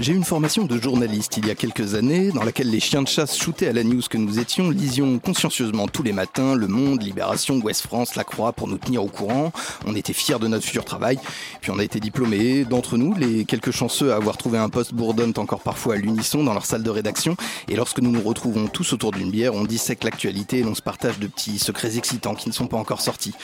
J'ai eu une formation de journaliste il y a quelques années dans laquelle les chiens de chasse shootés à la news que nous étions lisions consciencieusement tous les matins Le Monde, Libération, Ouest France, La Croix pour nous tenir au courant. On était fiers de notre futur travail. Puis on a été diplômés. D'entre nous, les quelques chanceux à avoir trouvé un poste bourdonnent encore parfois à l'unisson dans leur salle de rédaction. Et lorsque nous nous retrouvons tous autour d'une bière, on dissèque l'actualité et l'on se partage de petits secrets excitants qui ne sont pas encore sortis.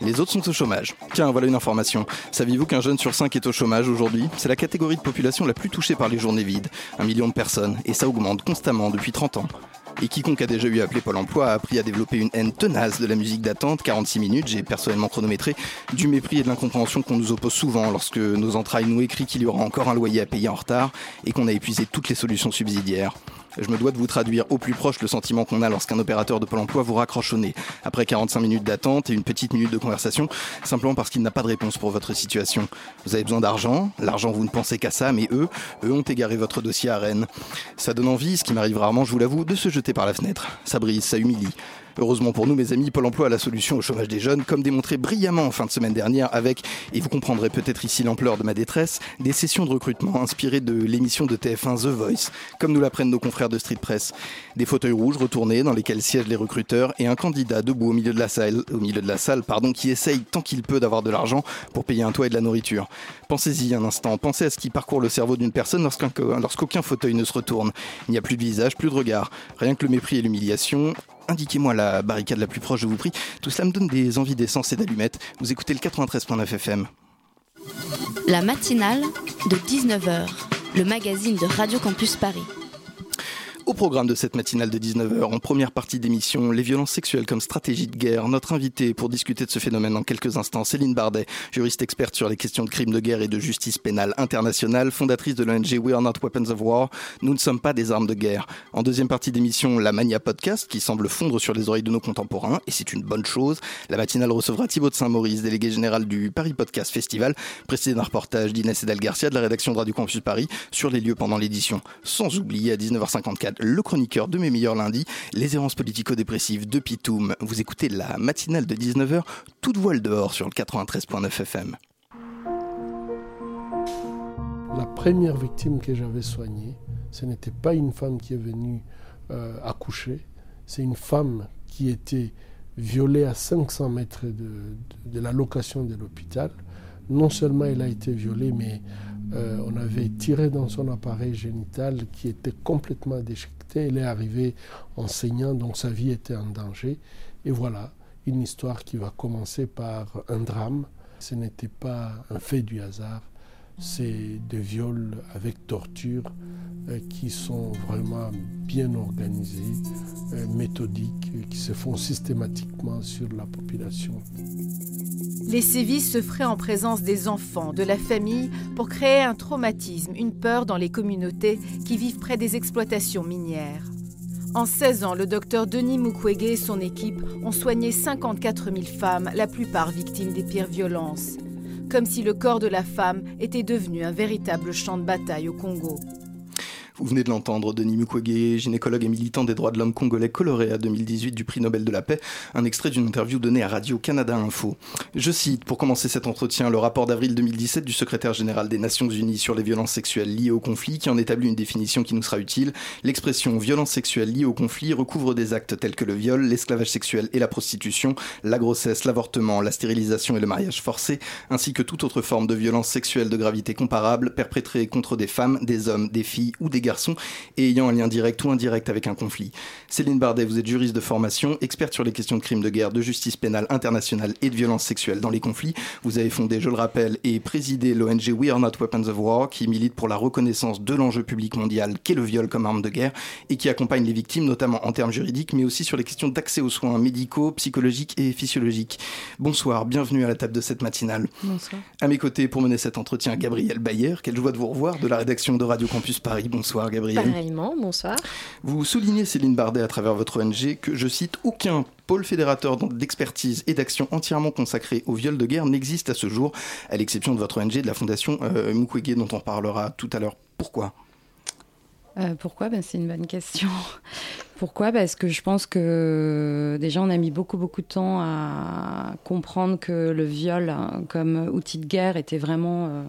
Les autres sont au chômage. Tiens, voilà une information. Saviez-vous qu'un jeune sur cinq est au chômage aujourd'hui? C'est la catégorie de population la plus touchée par les journées vides. Un million de personnes. Et ça augmente constamment depuis 30 ans. Et quiconque a déjà eu appelé Pôle emploi a appris à développer une haine tenace de la musique d'attente, 46 minutes, j'ai personnellement chronométré, du mépris et de l'incompréhension qu'on nous oppose souvent lorsque nos entrailles nous écrient qu'il y aura encore un loyer à payer en retard et qu'on a épuisé toutes les solutions subsidiaires. Je me dois de vous traduire au plus proche le sentiment qu'on a lorsqu'un opérateur de Pôle emploi vous raccroche au nez, après 45 minutes d'attente et une petite minute de conversation, simplement parce qu'il n'a pas de réponse pour votre situation. Vous avez besoin d'argent, l'argent vous ne pensez qu'à ça, mais eux, eux ont égaré votre dossier à Rennes. Ça donne envie, ce qui m'arrive rarement, je vous l'avoue, de se jeter par la fenêtre. Ça brise, ça humilie. Heureusement pour nous, mes amis, Pôle emploi a la solution au chômage des jeunes, comme démontré brillamment en fin de semaine dernière avec, et vous comprendrez peut-être ici l'ampleur de ma détresse, des sessions de recrutement inspirées de l'émission de TF1 The Voice, comme nous l'apprennent nos confrères de Street Press. Des fauteuils rouges retournés dans lesquels siègent les recruteurs et un candidat debout au milieu de la salle, au milieu de la salle pardon, qui essaye tant qu'il peut d'avoir de l'argent pour payer un toit et de la nourriture. Pensez-y un instant, pensez à ce qui parcourt le cerveau d'une personne lorsqu'aucun fauteuil ne se retourne. Il n'y a plus de visage, plus de regard, rien que le mépris et l'humiliation. Indiquez-moi la barricade la plus proche, je vous prie. Tout cela me donne des envies d'essence et d'allumettes. Vous écoutez le 93.9 FM. La matinale de 19h, le magazine de Radio Campus Paris. Au programme de cette matinale de 19h, en première partie d'émission, les violences sexuelles comme stratégie de guerre. Notre invitée pour discuter de ce phénomène dans quelques instants, Céline Bardet, juriste experte sur les questions de crimes de guerre et de justice pénale internationale, fondatrice de l'ONG We Are Not Weapons of War. Nous ne sommes pas des armes de guerre. En deuxième partie d'émission, la Mania Podcast, qui semble fondre sur les oreilles de nos contemporains, et c'est une bonne chose. La matinale recevra Thibaut de Saint-Maurice, délégué général du Paris Podcast Festival, précédé d'un reportage d'Inès Edal Garcia de la rédaction de Radio Campus Paris sur les lieux pendant l'édition. Sans oublier à 19h54 le chroniqueur de mes meilleurs lundis, les errances politico-dépressives de Pitoum. Vous écoutez la matinale de 19h, toute voile dehors sur le 93.9 FM. La première victime que j'avais soignée, ce n'était pas une femme qui est venue euh, accoucher, c'est une femme qui était violée à 500 mètres de, la location de l'hôpital. Non seulement elle a été violée, mais euh, on avait tiré dans son appareil génital qui était complètement déchiqueté. Elle est arrivée en saignant, donc sa vie était en danger. Et voilà, une histoire qui va commencer par un drame. Ce n'était pas un fait du hasard, c'est des viols avec torture euh, qui sont vraiment bien organisés, euh, méthodiques, qui se font systématiquement sur la population. Les sévices se feraient en présence des enfants, de la famille, pour créer un traumatisme, une peur dans les communautés qui vivent près des exploitations minières. En 16 ans, le docteur Denis Mukwege et son équipe ont soigné 54 000 femmes, la plupart victimes des pires violences. Comme si le corps de la femme était devenu un véritable champ de bataille au Congo. Vous venez de l'entendre, Denis Mukwege, gynécologue et militant des droits de l'homme congolais coloré à 2018 du prix Nobel de la paix, un extrait d'une interview donnée à Radio-Canada Info. Je cite, pour commencer cet entretien, le rapport d'avril 2017 du secrétaire général des Nations Unies sur les violences sexuelles liées au conflit qui en établit une définition qui nous sera utile. L'expression violence sexuelle liée au conflit recouvre des actes tels que le viol, l'esclavage sexuel et la prostitution, la grossesse, l'avortement, la stérilisation et le mariage forcé, ainsi que toute autre forme de violence sexuelle de gravité comparable perpétrée contre des femmes, des hommes, des filles ou des garçons et ayant un lien direct ou indirect avec un conflit. Céline Bardet, vous êtes juriste de formation, experte sur les questions de crimes de guerre, de justice pénale internationale et de violence sexuelle dans les conflits. Vous avez fondé, je le rappelle, et présidé l'ONG We Are Not Weapons of War, qui milite pour la reconnaissance de l'enjeu public mondial qu'est le viol comme arme de guerre et qui accompagne les victimes, notamment en termes juridiques, mais aussi sur les questions d'accès aux soins médicaux, psychologiques et physiologiques. Bonsoir, bienvenue à la table de cette matinale. Bonsoir. À mes côtés, pour mener cet entretien, Gabriel Bayer. Quelle joie de vous revoir de la rédaction de Radio Campus Paris. Bonsoir, Gabriel. Pareillement, bonsoir. Vous soulignez, Céline Bardet, à travers votre ONG, que, je cite, aucun pôle fédérateur d'expertise et d'action entièrement consacré au viol de guerre n'existe à ce jour, à l'exception de votre ONG de la fondation euh, Mukwege, dont on parlera tout à l'heure. Pourquoi? Euh, pourquoi? Ben, C'est une bonne question. pourquoi? Parce que je pense que déjà on a mis beaucoup beaucoup de temps à comprendre que le viol hein, comme outil de guerre était vraiment euh,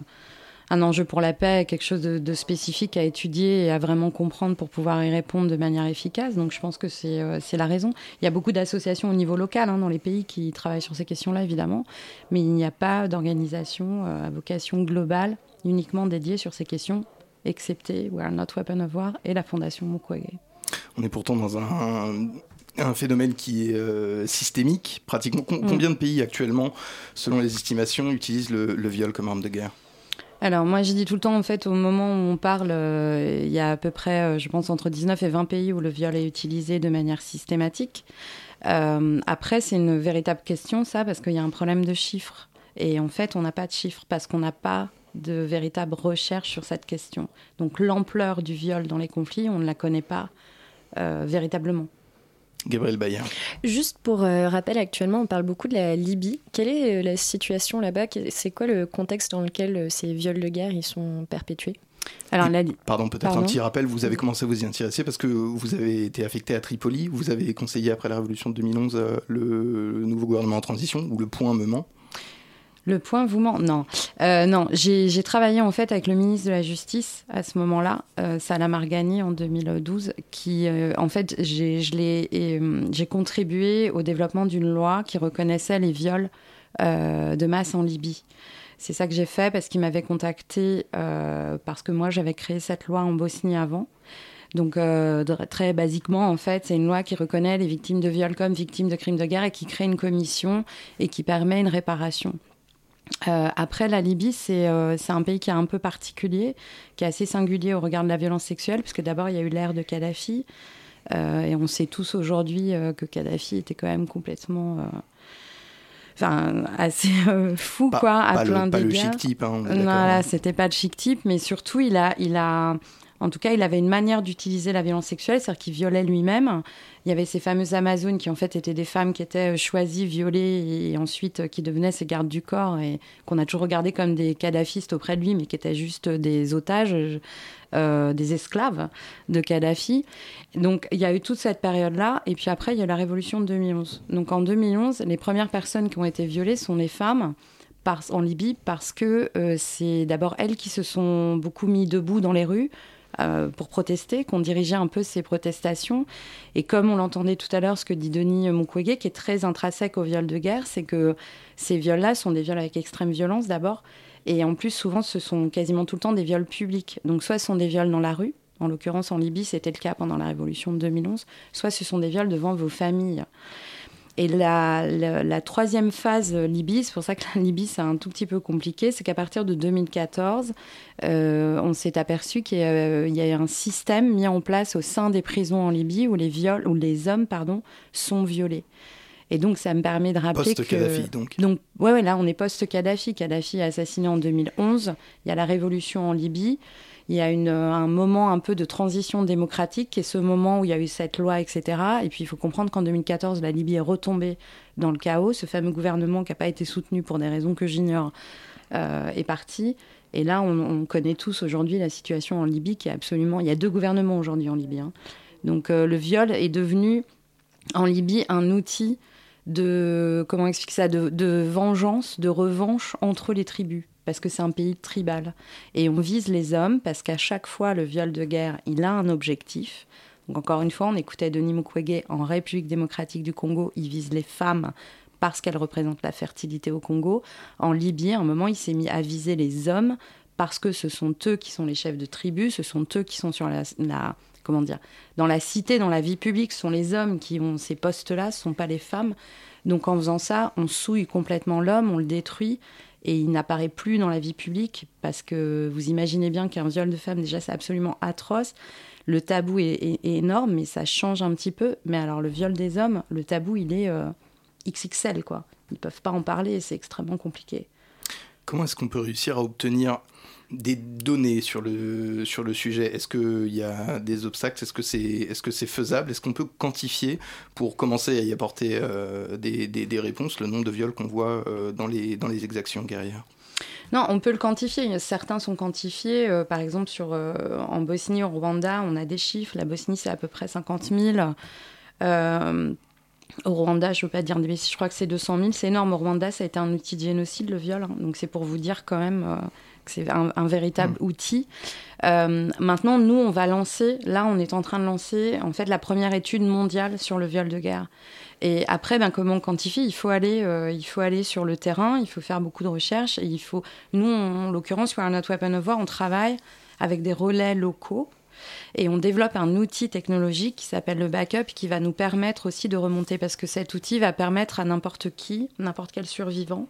un enjeu pour la paix, quelque chose de, spécifique à étudier et à vraiment comprendre pour pouvoir y répondre de manière efficace. Donc je pense que c'est euh, la raison. Il y a beaucoup d'associations au niveau local hein, dans les pays qui travaillent sur ces questions-là, évidemment, mais il n'y a pas d'organisation à vocation globale uniquement dédiée sur ces questions excepté We Are Not Weapon of War et la Fondation Mukwege. On est pourtant dans un, un phénomène qui est euh, systémique. Pratiquement, mm. combien de pays actuellement, selon les estimations, utilisent le, viol comme arme de guerre? Alors moi je dis tout le temps en fait au moment où on parle, euh, il y a à peu près euh, je pense entre 19 et 20 pays où le viol est utilisé de manière systématique. après c'est une véritable question ça parce qu'il y a un problème de chiffres et en fait on n'a pas de chiffres parce qu'on n'a pas de véritables recherches sur cette question. Donc l'ampleur du viol dans les conflits, on ne la connaît pas euh, véritablement. Gabriel Bayard. Juste pour euh, rappel, actuellement, on parle beaucoup de la Libye. Quelle est euh, la situation là-bas? C'est quoi le contexte dans lequel ces viols de guerre ils sont perpétués? Alors, Pardon, peut-être un petit rappel. Vous avez commencé à vous y intéresser parce que vous avez été affecté à Tripoli. Vous avez conseillé après la révolution de 2011 le nouveau gouvernement en transition, ou le point moment. Le point vous ment Non. Euh, non, j'ai travaillé en fait avec le ministre de la Justice à ce moment-là, euh, Salah en 2012, qui euh, en fait j'ai contribué au développement d'une loi qui reconnaissait les viols de masse en Libye. C'est ça que j'ai fait parce qu'il m'avait contacté parce que moi j'avais créé cette loi en Bosnie avant. Donc très basiquement, en fait, c'est une loi qui reconnaît les victimes de viols comme victimes de crimes de guerre et qui crée une commission et qui permet une réparation. Euh, après, la Libye, euh, c'est un pays qui est un peu particulier, qui est assez singulier au regard de la violence sexuelle, puisque d'abord, il y a eu l'ère de Kadhafi. Euh, et on sait tous aujourd'hui que Kadhafi était quand même complètement. Enfin, assez fou, quoi, à plein le, Pas le chic type. Hein, non, là, c'était pas le chic type, mais surtout, il a, il a, en tout cas, il avait une manière d'utiliser la violence sexuelle, c'est-à-dire qu'il violait lui-même. Il y avait ces fameuses Amazones qui en fait étaient des femmes qui étaient euh, choisies, violées et ensuite euh, qui devenaient ses gardes du corps et qu'on a toujours regardé comme des kadhafistes auprès de lui, mais qui étaient juste des otages, euh, des esclaves de Kadhafi. Donc il y a eu toute cette période-là et puis après il y a la révolution de 2011. Donc en 2011, les premières personnes qui ont été violées sont les femmes en Libye parce que c'est d'abord elles qui se sont beaucoup mis debout dans les rues euh, pour protester, qu'on dirigeait un peu ces protestations. Et comme on l'entendait tout à l'heure, ce que dit Denis Mukwege, qui est très intrinsèque au viol de guerre, c'est que ces viols-là sont des viols avec extrême violence d'abord. Et en plus, souvent, ce sont quasiment tout le temps des viols publics. Donc, soit ce sont des viols dans la rue, en l'occurrence en Libye, c'était le cas pendant la révolution de 2011, soit ce sont des viols devant vos familles. Et la, troisième phase Libye, c'est pour ça que la Libye c'est un tout petit peu compliqué, c'est qu'à partir de 2014, euh, on s'est aperçu qu'il y, a un système mis en place au sein des prisons en Libye où les, viols, où les hommes pardon, sont violés. Et donc, ça me permet de rappeler post -Kadhafi, donc. Donc, ouais, ouais, là, on est post-Kadhafi. Kadhafi est assassiné en 2011. Il y a la révolution en Libye il y a une, un moment un peu de transition démocratique, qui est ce moment où il y a eu cette loi, etc. Et puis il faut comprendre qu'en 2014, la Libye est retombée dans le chaos. Ce fameux gouvernement qui n'a pas été soutenu pour des raisons que j'ignore euh, est parti. Et là, on, connaît tous aujourd'hui la situation en Libye qui est absolument... Il y a deux gouvernements aujourd'hui en Libye. Hein. Donc euh, le viol est devenu en Libye un outil de comment expliquer ça de, vengeance, de revanche entre les tribus parce que c'est un pays tribal. Et on vise les hommes parce qu'à chaque fois, le viol de guerre, il a un objectif. Donc encore une fois, on écoutait Denis Mukwege en République démocratique du Congo, il vise les femmes parce qu'elles représentent la fertilité au Congo. En Libye, à un moment, il s'est mis à viser les hommes parce que ce sont eux qui sont les chefs de tribu, ce sont eux qui sont sur la, comment dire, dans la cité, dans la vie publique, ce sont les hommes qui ont ces postes-là, ce ne sont pas les femmes. Donc en faisant ça, on souille complètement l'homme, on le détruit et il n'apparaît plus dans la vie publique parce que vous imaginez bien qu'un viol de femme, déjà, c'est absolument atroce. Le tabou est, énorme, mais ça change un petit peu. Mais alors, le viol des hommes, le tabou, il est euh, XXL, quoi. Ils ne peuvent pas en parler c'est extrêmement compliqué. Comment est-ce qu'on peut réussir à obtenir des données sur le, sur le sujet Est-ce qu'il y a des obstacles? Est-ce que c'est est -ce faisable? Est-ce qu'on peut quantifier pour commencer à y apporter euh, des, des, réponses le nombre de viols qu'on voit euh, dans, les, dans les exactions guerrières? Non, on peut le quantifier. Certains sont quantifiés. Euh, par exemple, sur, en Bosnie, au Rwanda, on a des chiffres. La Bosnie, c'est à peu près 50 000. Au Rwanda, je ne veux pas dire des je crois que c'est 200 000. C'est énorme. Au Rwanda, ça a été un outil de génocide, le viol. Hein. Donc c'est pour vous dire quand même c'est un, véritable mm. outil. Euh, maintenant, nous, on va lancer, là, on est en train de lancer, en fait, la première étude mondiale sur le viol de guerre. Et après, ben, comment on quantifie? Il faut aller, euh, il faut aller sur le terrain, il faut faire beaucoup de recherches. Et il faut, nous, en l'occurrence, sur notre Weapon of War, on travaille avec des relais locaux. Et on développe un outil technologique qui s'appelle le backup, qui va nous permettre aussi de remonter, parce que cet outil va permettre à n'importe qui, n'importe quel survivant,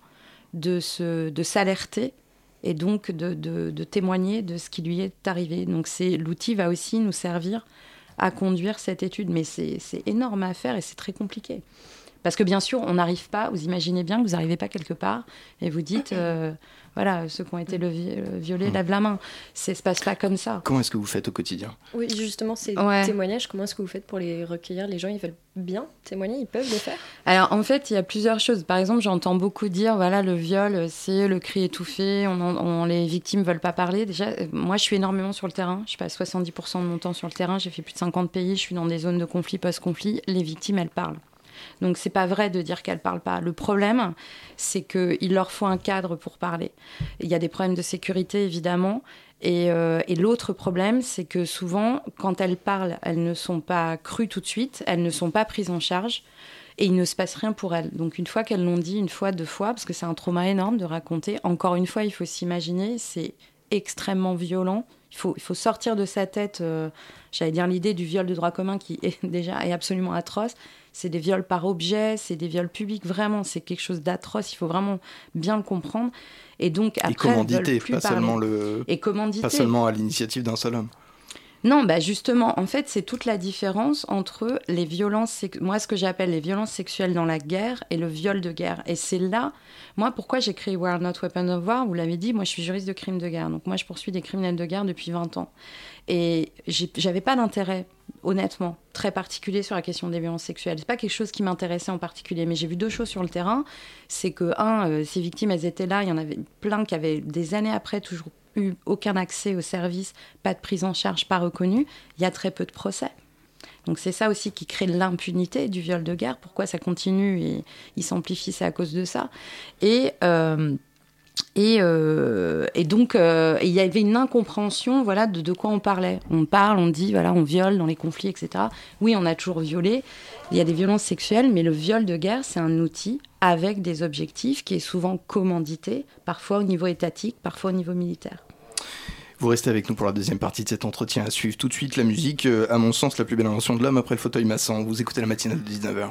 de s'alerter et donc de, témoigner de ce qui lui est arrivé. Donc c'est l'outil va aussi nous servir à conduire cette étude, mais c'est énorme à faire et c'est très compliqué. Parce que bien sûr, on n'arrive pas, vous imaginez bien que vous n'arrivez pas quelque part et vous dites, euh, voilà, ceux qui ont été le violés lèvent la main. Ça se passe pas comme ça. Comment est-ce que vous faites au quotidien? Oui, justement, ces témoignages, comment est-ce que vous faites pour les recueillir? Les gens, ils veulent bien témoigner, ils peuvent le faire? Alors, en fait, il y a plusieurs choses. Par exemple, j'entends beaucoup dire, voilà, le viol, c'est le cri étouffé, on, les victimes veulent pas parler. Déjà, euh, moi, je suis énormément sur le terrain. Je passe 70% de mon temps sur le terrain. J'ai fait plus de 50 pays. Je suis dans des zones de conflit, post-conflit. Les victimes, elles parlent. Donc c'est pas vrai de dire qu'elles parlent pas. Le problème, c'est qu'il leur faut un cadre pour parler. Il y a des problèmes de sécurité évidemment. Et, euh, et l'autre problème, c'est que souvent, quand elles parlent, elles ne sont pas crues tout de suite, elles ne sont pas prises en charge et il ne se passe rien pour elles. Donc une fois qu'elles l'ont dit, une fois, deux fois, parce que c'est un trauma énorme de raconter, encore une fois, il faut s'imaginer, c'est extrêmement violent. Il faut, il faut sortir de sa tête, euh, j'allais dire l'idée du viol de droit commun qui est déjà est absolument atroce c'est des viols par objet, c'est des viols publics, vraiment, c'est quelque chose d'atroce, il faut vraiment bien le comprendre. Et donc, après, et commandité, pas seulement, le... et pas seulement à l'initiative d'un seul homme. Non, bah justement, en fait, c'est toute la différence entre les violences, moi ce que j'appelle les violences sexuelles dans la guerre et le viol de guerre. Et c'est là, moi, pourquoi j'ai créé War Not Weapon of War Vous l'avez dit, moi je suis juriste de crimes de guerre, donc moi je poursuis des criminels de guerre depuis 20 ans. Et j'avais pas d'intérêt, honnêtement, très particulier sur la question des violences sexuelles. C'est pas quelque chose qui m'intéressait en particulier, mais j'ai vu deux choses sur le terrain. C'est que, un, euh, ces victimes, elles étaient là, il y en avait plein qui avaient des années après toujours eu aucun accès au service, pas de prise en charge, pas reconnu, il y a très peu de procès. Donc c'est ça aussi qui crée l'impunité du viol de guerre. Pourquoi ça continue et il s'amplifie, c'est à cause de ça. Et euh, et, euh, et, donc, euh, il y avait une incompréhension voilà, de, de, quoi on parlait. On parle, on dit, voilà, on viole dans les conflits, etc. Oui, on a toujours violé. Il y a des violences sexuelles, mais le viol de guerre, c'est un outil avec des objectifs qui est souvent commandité, parfois au niveau étatique, parfois au niveau militaire. Vous restez avec nous pour la deuxième partie de cet entretien à suivre. Tout de suite, la musique, euh, à mon sens, la plus belle invention de l'homme après le fauteuil massant. Vous écoutez la matinale de 19h.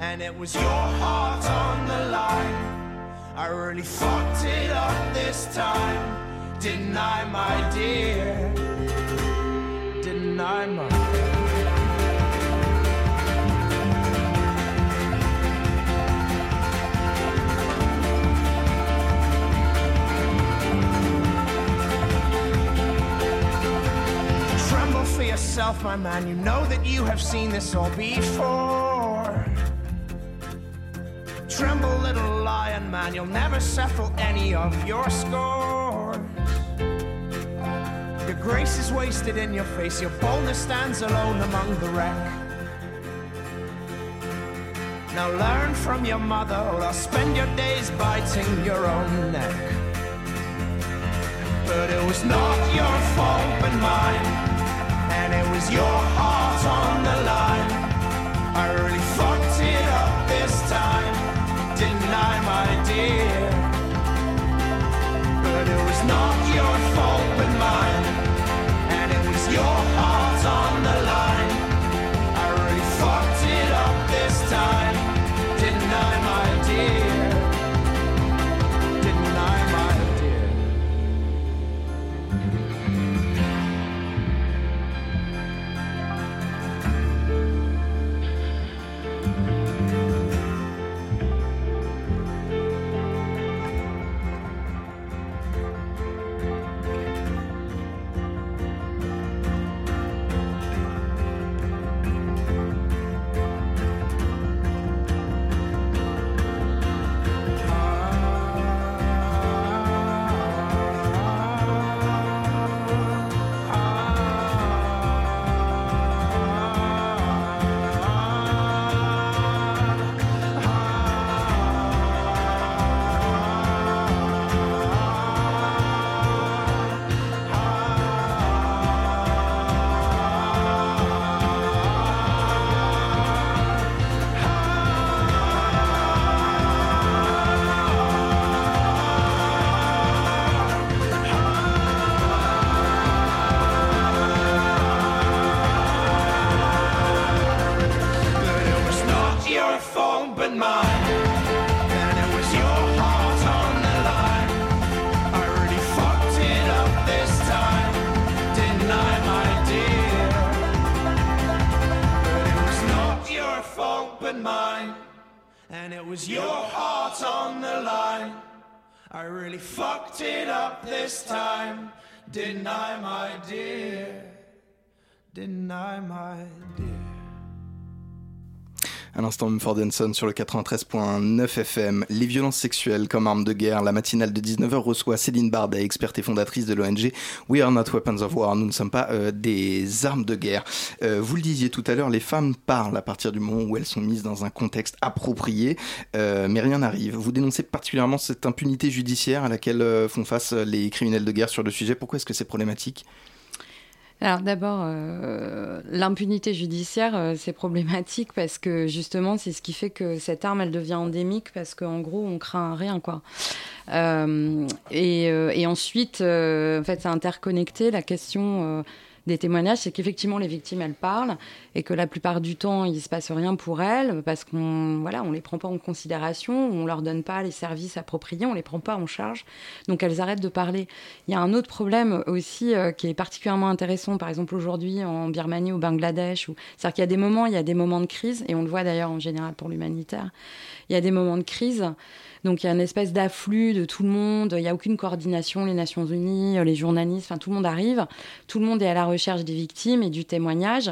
and it was your heart on the line. I really fucked it up this time, didn't I, my dear? Didn't I, my? Tremble for yourself, my man. You know that you have seen this all before. Man, you'll never settle any of your scores. Your grace is wasted in your face, your boldness stands alone among the wreck. Now learn from your mother, or spend your days biting your own neck. But it was not your fault but mine, and it was your heart on the line. I really fucked it up this time, didn't my dear? But it was not your fault but mine, and it was your heart on the line. I really fucked it up this time, l'instant, Mumford sur le 93.9 FM. Les violences sexuelles comme arme de guerre. La matinale de 19h reçoit Céline Bardet, experte et fondatrice de l'ONG We Are Not Weapons of War. Nous ne sommes pas euh, des armes de guerre. Euh, vous le disiez tout à l'heure, les femmes parlent à partir du moment où elles sont mises dans un contexte approprié, euh, mais rien n'arrive. Vous dénoncez particulièrement cette impunité judiciaire à laquelle font face les criminels de guerre sur le sujet. Pourquoi est-ce que c'est problématique? Alors d'abord, euh, l'impunité judiciaire, euh, c'est problématique parce que justement, c'est ce qui fait que cette arme, elle devient endémique parce qu'en gros, on craint rien, quoi. Euh, et, et ensuite, en fait, c'est interconnecté. La question des témoignages, c'est qu'effectivement, les victimes, elles parlent et que la plupart du temps, il se passe rien pour elles parce qu'on voilà, on les prend pas en considération, on leur donne pas les services appropriés, on les prend pas en charge, donc elles arrêtent de parler. Il y a un autre problème aussi euh, qui est particulièrement intéressant, par exemple aujourd'hui en Birmanie ou Bangladesh, où c'est-à-dire qu'il y a des moments, il y a des moments de crise et on le voit d'ailleurs en général pour l'humanitaire. Il y a des moments de crise. Donc il y a une espèce d'afflux de tout le monde, il n'y a aucune coordination, les Nations Unies, les journalistes, tout le monde arrive, tout le monde est à la recherche des victimes et du témoignage.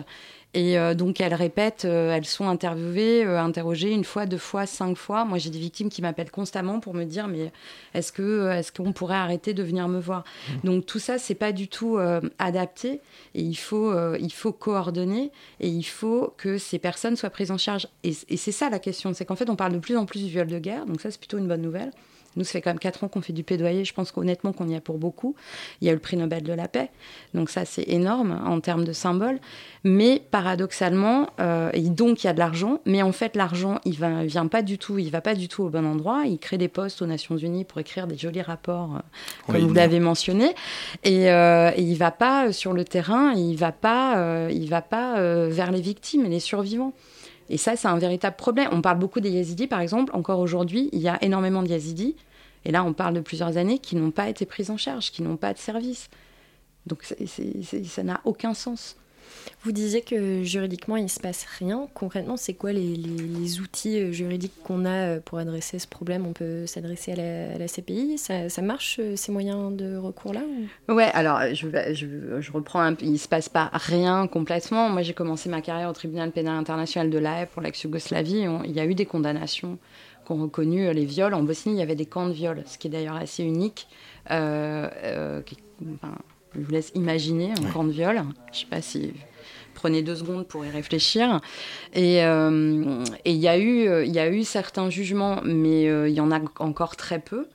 Et euh, donc elles répètent, euh, elles sont interviewées, euh, interrogées une fois, deux fois, cinq fois. Moi j'ai des victimes qui m'appellent constamment pour me dire mais est-ce que est-ce qu'on pourrait arrêter de venir me voir? Donc tout ça c'est pas du tout adapté et il faut il faut coordonner et il faut que ces personnes soient prises en charge. Et, et c'est ça la question, c'est qu'en fait on parle de plus en plus du viol de guerre, donc ça c'est plutôt une bonne nouvelle. Nous, ça fait quand même 4 ans qu'on fait du plaidoyer. Je pense qu'honnêtement, qu'on y a pour beaucoup. Il y a eu le prix Nobel de la paix. Donc ça, c'est énorme en termes de symbole. Mais paradoxalement, euh, et donc il y a de l'argent. Mais en fait, l'argent, il ne vient pas du tout. Il va pas du tout au bon endroit. Il crée des postes aux Nations Unies pour écrire des jolis rapports, euh, comme Oui, vous l'avez mentionné. Et, euh, et il ne va pas sur le terrain. Il ne va pas, il va pas vers les victimes et les survivants. Et ça, c'est un véritable problème. On parle beaucoup des Yazidis, par exemple. Encore aujourd'hui, il y a énormément de Yazidis. Et là, on parle de plusieurs années qui n'ont pas été prises en charge, qui n'ont pas de service. Donc, ça n'a aucun sens. Vous disiez que juridiquement, il ne se passe rien. Concrètement, c'est quoi les, outils euh, juridiques qu'on a euh, pour adresser ce problème? On peut s'adresser à, la, CPI ça, marche, euh, ces moyens de recours-là ou... Ouais, alors je, je, reprends un Il ne se passe pas rien complètement. Moi, j'ai commencé ma carrière au tribunal pénal international de l'AE pour l'ex-Yougoslavie. Il y a eu des condamnations qui ont reconnu les viols. En Bosnie, il y avait des camps de viol, ce qui est d'ailleurs assez unique. Je vous laisse imaginer un camp de viol. Je ne sais pas si prenez deux secondes pour y réfléchir. Et euh, il y, a eu, y a eu certains jugements, mais il y en a encore très peu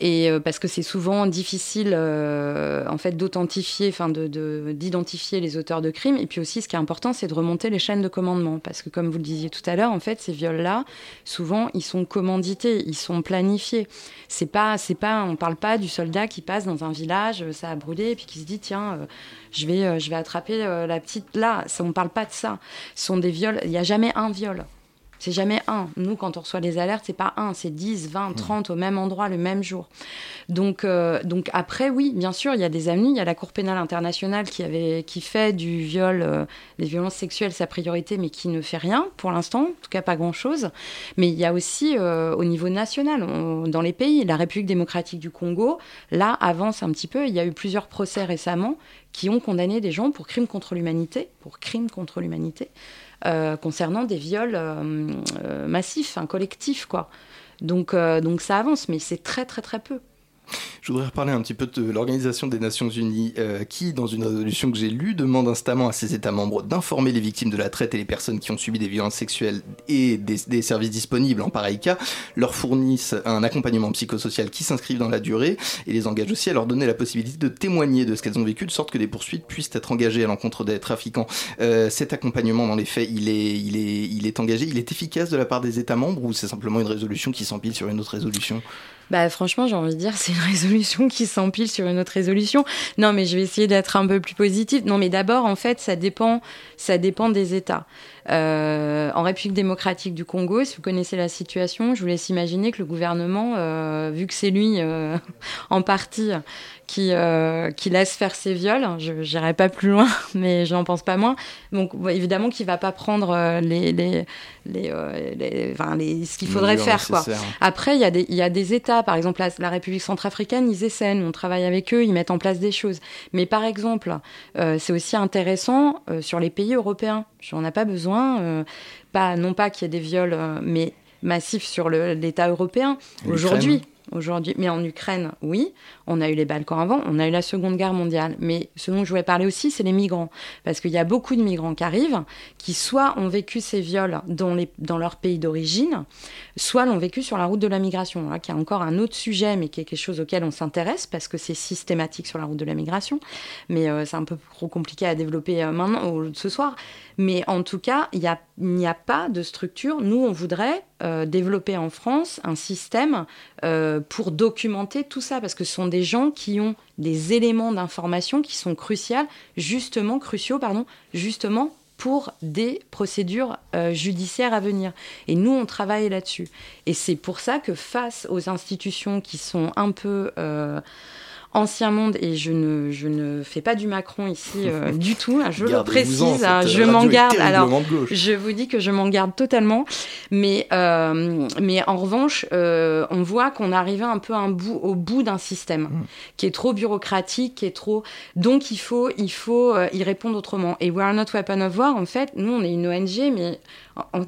et euh, parce que c'est souvent difficile euh, en fait d'authentifier, enfin de, d'identifier les auteurs de crimes. Et puis aussi, ce qui est important, c'est de remonter les chaînes de commandement, parce que comme vous le disiez tout à l'heure, en fait, ces viols-là, souvent, ils sont commandités, ils sont planifiés. C'est pas, c'est pas, on parle pas du soldat qui passe dans un village, ça a brûlé, et puis qui se dit tiens, euh, je vais, je vais attraper la petite là. Ça, on parle pas de ça. Ce sont des viols. Il n'y a jamais un viol. C'est jamais un. Nous, quand on reçoit les alertes, c'est pas un, c'est 10, 20, 30 au même endroit le même jour. Donc, euh, donc après, oui, bien sûr, il y a des amis. Il y a la Cour pénale internationale qui, avait, qui fait du viol, euh, des violences sexuelles sa priorité, mais qui ne fait rien pour l'instant, en tout cas pas grand-chose. Mais il y a aussi euh, au niveau national, dans les pays, la République démocratique du Congo, là, avance un petit peu. Il y a eu plusieurs procès récemment qui ont condamné des gens pour crimes contre l'humanité, pour crimes contre l'humanité. Euh, concernant des viols euh, euh, massifs, un collectif, quoi. Donc, donc ça avance, mais c'est très très très peu. Je voudrais reparler un petit peu de l'Organisation des Nations Unies euh, qui, dans une résolution que j'ai lue, demande instamment à ses États membres d'informer les victimes de la traite et les personnes qui ont subi des violences sexuelles et des, services disponibles en pareil cas, leur fournissent un accompagnement psychosocial qui s'inscrive dans la durée et les engage aussi à leur donner la possibilité de témoigner de ce qu'elles ont vécu de sorte que des poursuites puissent être engagées à l'encontre des trafiquants. Euh, cet accompagnement, dans les faits, il est, engagé, il est efficace de la part des États membres ou c'est simplement une résolution qui s'empile sur une autre résolution? Bah franchement, j'ai envie de dire, c'est une résolution qui s'empile sur une autre résolution. Non, mais je vais essayer d'être un peu plus positive. Non, mais d'abord, en fait, ça dépend, ça dépend des États. Euh, en République démocratique du Congo, si vous connaissez la situation, je vous laisse imaginer que le gouvernement, euh, vu que c'est lui euh, en partie qui, qui laisse faire ses viols. Je n'irai pas plus loin, mais je n'en pense pas moins. Donc évidemment qu'il ne va pas prendre les, les, les, enfin, les ce qu'il faudrait faire. Quoi. Après, il y, a des, y a des États, par exemple la, la, République centrafricaine, ils essaient, on travaille avec eux, ils mettent en place des choses. Mais par exemple, c'est aussi intéressant sur les pays européens. On n'a pas besoin, pas, non pas qu'il y ait des viols, mais massifs sur l'État européen. Aujourd'hui, aujourd'hui. Mais en Ukraine, oui, on a eu les Balkans avant, on a eu la Seconde Guerre mondiale. Mais ce dont je voulais parler aussi, c'est les migrants. Parce qu'il y a beaucoup de migrants qui arrivent, qui soit ont vécu ces viols dans, leur pays d'origine, soit l'ont vécu sur la route de la migration, qui est encore un autre sujet, mais qui est quelque chose auquel on s'intéresse, parce que c'est systématique sur la route de la migration. Mais euh, c'est un peu trop compliqué à développer euh, maintenant, ce soir. Mais en tout cas, il n'y a, a, pas de structure. Nous, on voudrait euh, développer en France un système pour documenter tout ça, parce que ce sont des gens qui ont des éléments d'information qui sont cruciaux, justement, cruciaux, pardon, justement pour des procédures euh, judiciaires à venir. Et nous, on travaille là-dessus. Et c'est pour ça que face aux institutions qui sont un peu... Euh, ancien monde et je ne, je ne fais pas du Macron ici euh, du tout. Hein, je le précise, hein, je m'en garde. Alors, je vous dis que je m'en garde totalement. Mais, euh, mais en revanche, euh, on voit qu'on arrivé un peu un bout, au bout d'un système mm. qui est trop bureaucratique, qui est trop. Donc, il faut, il faut y répondre autrement. Et We Are Not Weapon of War, en fait, nous, on est une ONG, mais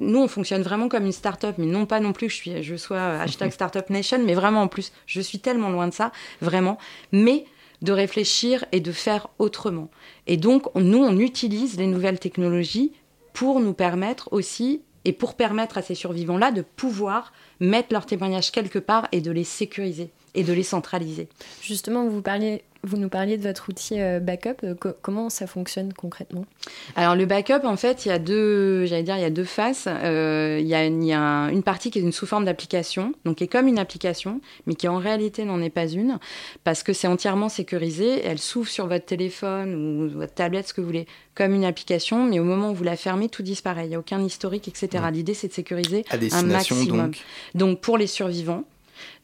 nous, on fonctionne vraiment comme une start-up, mais non pas non plus que je, suis, je sois hashtag Startup Nation, mais vraiment en plus, je suis tellement loin de ça, vraiment. Mais de réfléchir et de faire autrement. Et donc, nous, on utilise les nouvelles technologies pour nous permettre aussi, et pour permettre à ces survivants-là de pouvoir mettre leur témoignage quelque part et de les sécuriser et de les centraliser. Justement, vous parliez vous nous parliez de votre outil euh, backup. Euh, comment ça fonctionne concrètement? Alors le backup, en fait, il y a deux, j'allais dire, il y a deux faces. Euh, il, y a, une partie qui est une sous forme d'application, donc qui est comme une application, mais qui en réalité n'en est pas une, parce que c'est entièrement sécurisé. Elle s'ouvre sur votre téléphone ou votre tablette, ce que vous voulez, comme une application, mais au moment où vous la fermez, tout disparaît. Il n'y a aucun historique, etc. L'idée, c'est de sécuriser un maximum. Donc. Donc pour les survivants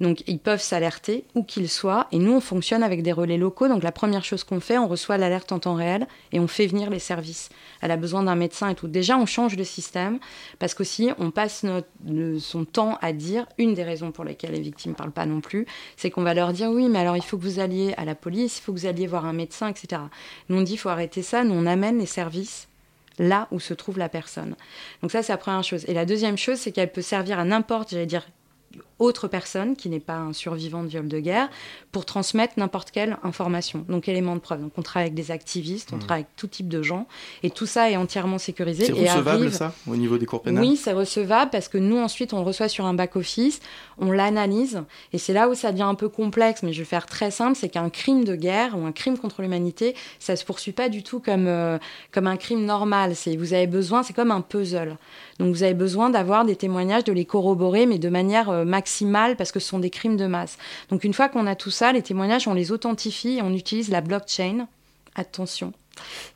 Donc ils peuvent s'alerter où qu'ils soient et nous on fonctionne avec des relais locaux. Donc la première chose qu'on fait, on reçoit l'alerte en temps réel et on fait venir les services. Elle a besoin d'un médecin et tout. Déjà on change de système parce qu'aussi on passe son temps à dire une des raisons pour lesquelles les victimes ne parlent pas non plus, c'est qu'on va leur dire oui mais alors il faut que vous alliez à la police, il faut que vous alliez voir un médecin, etc. Nous on dit il faut arrêter ça, nous on amène les services là où se trouve la personne. Donc ça, c'est la première chose. Et la deuxième chose, c'est qu'elle peut servir à n'importe, j'allais dire, autre personne qui n'est pas un survivant de viol de guerre pour transmettre n'importe quelle information. Donc élément de preuve. Donc on travaille avec des activistes, on mmh. travaille avec tout type de gens et tout ça est entièrement sécurisé. C'est recevable ça au niveau des cours pénals Oui, c'est recevable parce que nous ensuite on le reçoit sur un back office, on l'analyse et c'est là où ça devient un peu complexe. Mais je vais faire très simple, c'est qu'un crime de guerre ou un crime contre l'humanité, ça se poursuit pas du tout comme euh, comme un crime normal. C'est vous avez besoin, c'est comme un puzzle. Donc vous avez besoin d'avoir des témoignages, de les corroborer, mais de manière euh, maximale parce que ce sont des crimes de masse. Donc une fois qu'on a tout ça, les témoignages, on les authentifie et on utilise la blockchain. Attention,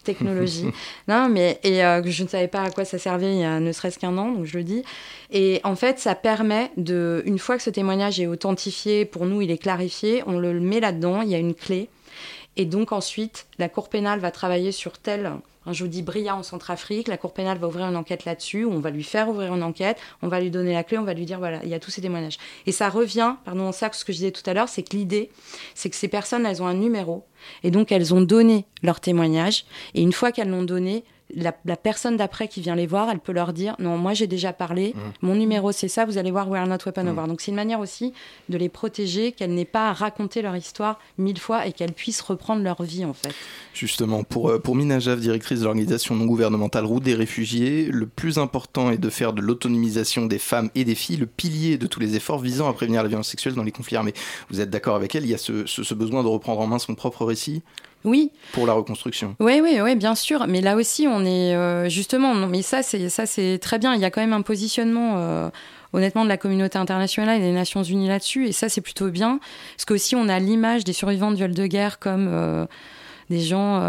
technologie. non, mais et euh, je ne savais pas à quoi ça servait il y a ne serait-ce qu'un an, donc je le dis. Et en fait, ça permet de, une fois que ce témoignage est authentifié, pour nous, il est clarifié, on le met là-dedans, il y a une clé. Et donc ensuite, la Cour pénale va travailler sur tel un jeudi brillant en Centrafrique, la Cour pénale va ouvrir une enquête là-dessus, on va lui faire ouvrir une enquête, on va lui donner la clé, on va lui dire voilà, il y a tous ces témoignages. Et ça revient, pardon, ça, ce que je disais tout à l'heure, c'est que l'idée, c'est que ces personnes, elles ont un numéro, et donc elles ont donné leur témoignage, et une fois qu'elles l'ont donné, la, personne d'après qui vient les voir, elle peut leur dire non, moi j'ai déjà parlé, mmh. mon numéro c'est ça, vous allez voir We Are Not Weapon of mmh. Donc c'est une manière aussi de les protéger, qu'elles n'aient pas à raconter leur histoire mille fois et qu'elles puissent reprendre leur vie en fait. Justement, pour, euh, pour Mina Jav, directrice de l'organisation non gouvernementale Route des réfugiés, le plus important est de faire de l'autonomisation des femmes et des filles le pilier de tous les efforts visant à prévenir la violence sexuelle dans les conflits armés. Vous êtes d'accord avec elle? Il y a ce, ce besoin de reprendre en main son propre récit? Oui. Pour la reconstruction. Oui, oui, oui, bien sûr. Mais là aussi, on est euh, justement. Non, mais ça, c'est ça, c'est très bien. Il y a quand même un positionnement. Euh, honnêtement, de la communauté internationale et des Nations Unies là-dessus, et ça, c'est plutôt bien, parce qu'aussi, on a l'image des survivants de viols de guerre comme euh, des gens,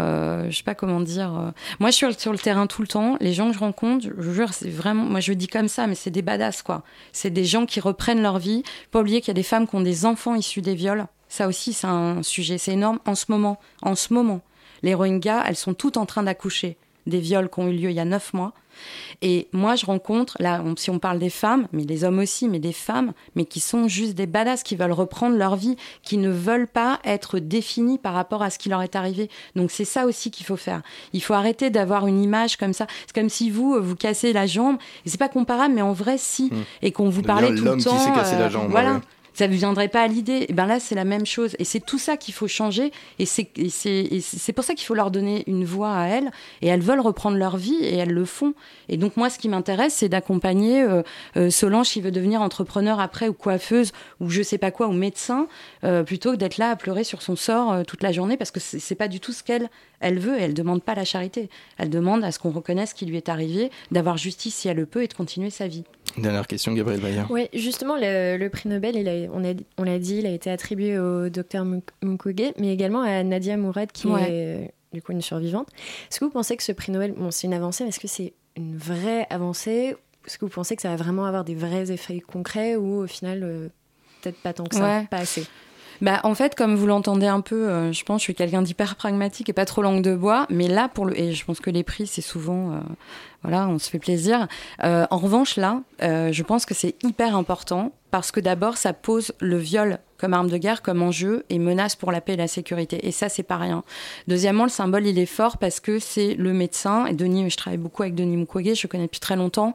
je sais pas comment dire. Moi, je suis sur le terrain tout le temps. Les gens que je rencontre, je vous jure, c'est vraiment, moi, je le dis comme ça, mais c'est des badass, quoi. C'est des gens qui reprennent leur vie. Pas oublier qu'il y a des femmes qui ont des enfants issus des viols. Ça aussi, c'est un sujet, c'est énorme en ce moment. En ce moment, les Rohingyas, elles sont toutes en train d'accoucher des viols qui ont eu lieu il y a neuf mois. Et moi, je rencontre, là, si on parle des femmes, mais des hommes aussi, mais des femmes, mais qui sont juste des badass, qui veulent reprendre leur vie, qui ne veulent pas être définis par rapport à ce qui leur est arrivé. Donc c'est ça aussi qu'il faut faire. Il faut arrêter d'avoir une image comme ça. C'est comme si vous, vous cassez la jambe, et c'est pas comparable, mais en vrai, si. Mmh. Et qu'on vous parlait tout le temps. L'homme qui s'est cassé la jambe. Voilà ça ne viendrait pas à l'idée. Et ben là, c'est la même chose. Et c'est tout ça qu'il faut changer. Et c'est pour ça qu'il faut leur donner une voix à elles. Et elles veulent reprendre leur vie et elles le font. Et donc, moi, ce qui m'intéresse, c'est d'accompagner euh, euh, Solange qui veut devenir entrepreneur après, ou coiffeuse, ou je sais pas quoi, ou médecin, euh, plutôt que d'être là à pleurer sur son sort toute la journée, parce que c'est pas du tout ce qu'elle elle veut. Et elle demande pas la charité. Elle demande à ce qu'on reconnaisse ce qui lui est arrivé, d'avoir justice si elle le peut et de continuer sa vie. Dernière question, Gabriel Bayard. Oui, justement, le, prix Nobel, il a, on l'a dit, il a été attribué au docteur Mukwege, mais également à Nadia Mourad, qui est du coup une survivante. Est-ce que vous pensez que ce prix Nobel, bon, c'est une avancée, mais est-ce que c'est une vraie avancée? Est-ce que vous pensez que ça va vraiment avoir des vrais effets concrets ou au final, euh, peut-être pas tant que ça, pas assez? Bah, en fait, comme vous l'entendez un peu, euh, je pense que je suis quelqu'un d'hyper pragmatique et pas trop langue de bois. Mais là, pour le, et je pense que les prix, c'est souvent, euh, voilà, on se fait plaisir. Euh, en revanche, là, je pense que c'est hyper important parce que d'abord, ça pose le viol comme arme de guerre, comme enjeu et menace pour la paix et la sécurité. Et ça, c'est pas rien. Deuxièmement, le symbole, il est fort parce que c'est le médecin. Et Denis, je travaille beaucoup avec Denis Mukwege, je connais depuis très longtemps.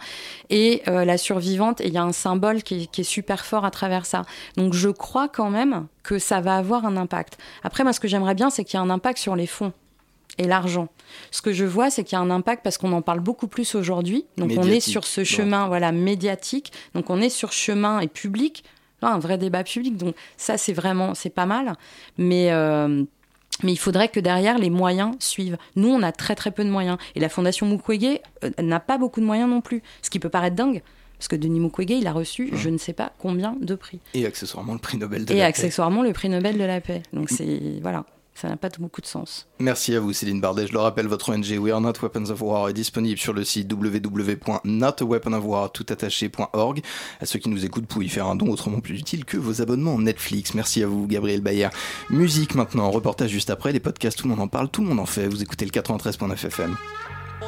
Et euh, la survivante, et il y a un symbole qui est, super fort à travers ça. Donc, je crois quand même que ça va avoir un impact. Après, moi, ce que j'aimerais bien, c'est qu'il y ait un impact sur les fonds et l'argent. Ce que je vois, c'est qu'il y a un impact parce qu'on en parle beaucoup plus aujourd'hui. Donc on est sur ce chemin, voilà, médiatique. Donc on est sur chemin et public un vrai débat public. Donc ça, c'est vraiment, c'est pas mal. Mais euh, mais il faudrait que derrière, les moyens suivent. Nous, on a très très peu de moyens. Et la Fondation Mukwege euh, n'a pas beaucoup de moyens non plus. Ce qui peut paraître dingue. Parce que Denis Mukwege, il a reçu je ne sais pas combien de prix. Et accessoirement le prix Nobel de la paix. Et accessoirement le prix Nobel de la paix. Donc c'est... Voilà. Ça n'a pas beaucoup de sens. Merci à vous Céline Bardet. Je le rappelle, votre ONG We Are Not Weapons of War est disponible sur le site www.notweaponofwar.org. À ceux qui nous écoutent, pouvez y faire un don autrement plus utile que vos abonnements Netflix. Merci à vous Gabriel Bayer. Musique maintenant, reportage juste après, les podcasts, tout le monde en parle, tout le monde en fait. Vous écoutez le 93.9 FM.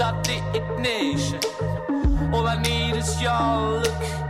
start the ignition. All I need is your look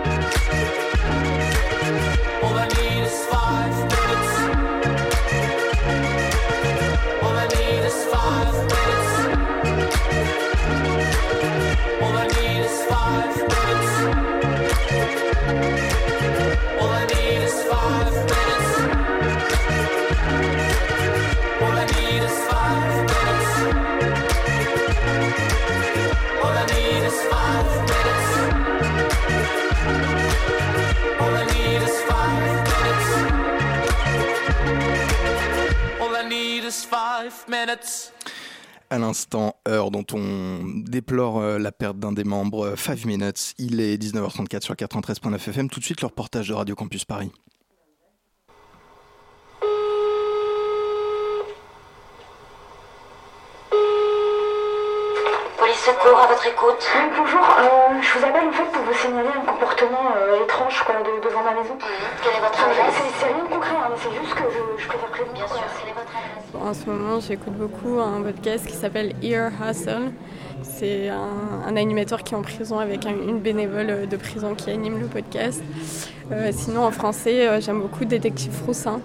À l'instant, heure dont on déplore euh, la perte d'un des membres, 5 minutes. Il est 19h34 sur 93.9 FM. Tout de suite, le reportage de Radio Campus Paris. Secours à votre écoute. Oui, bonjour, euh, je vous appelle en fait pour vous signaler un comportement euh, étrange quoi, de- devant ma maison. Quelle est votre Euh, adresse c'est- C'est rien de concret, hein, mais c'est juste que je, je préfère prévenir. Bien quoi. sûr, quelle est votre adresse En ce moment, j'écoute beaucoup un podcast qui s'appelle Ear Hustle. C'est un, un animateur qui est en prison avec un- une bénévole de prison qui anime le podcast. Euh, sinon, en français, j'aime beaucoup Détective Froussin,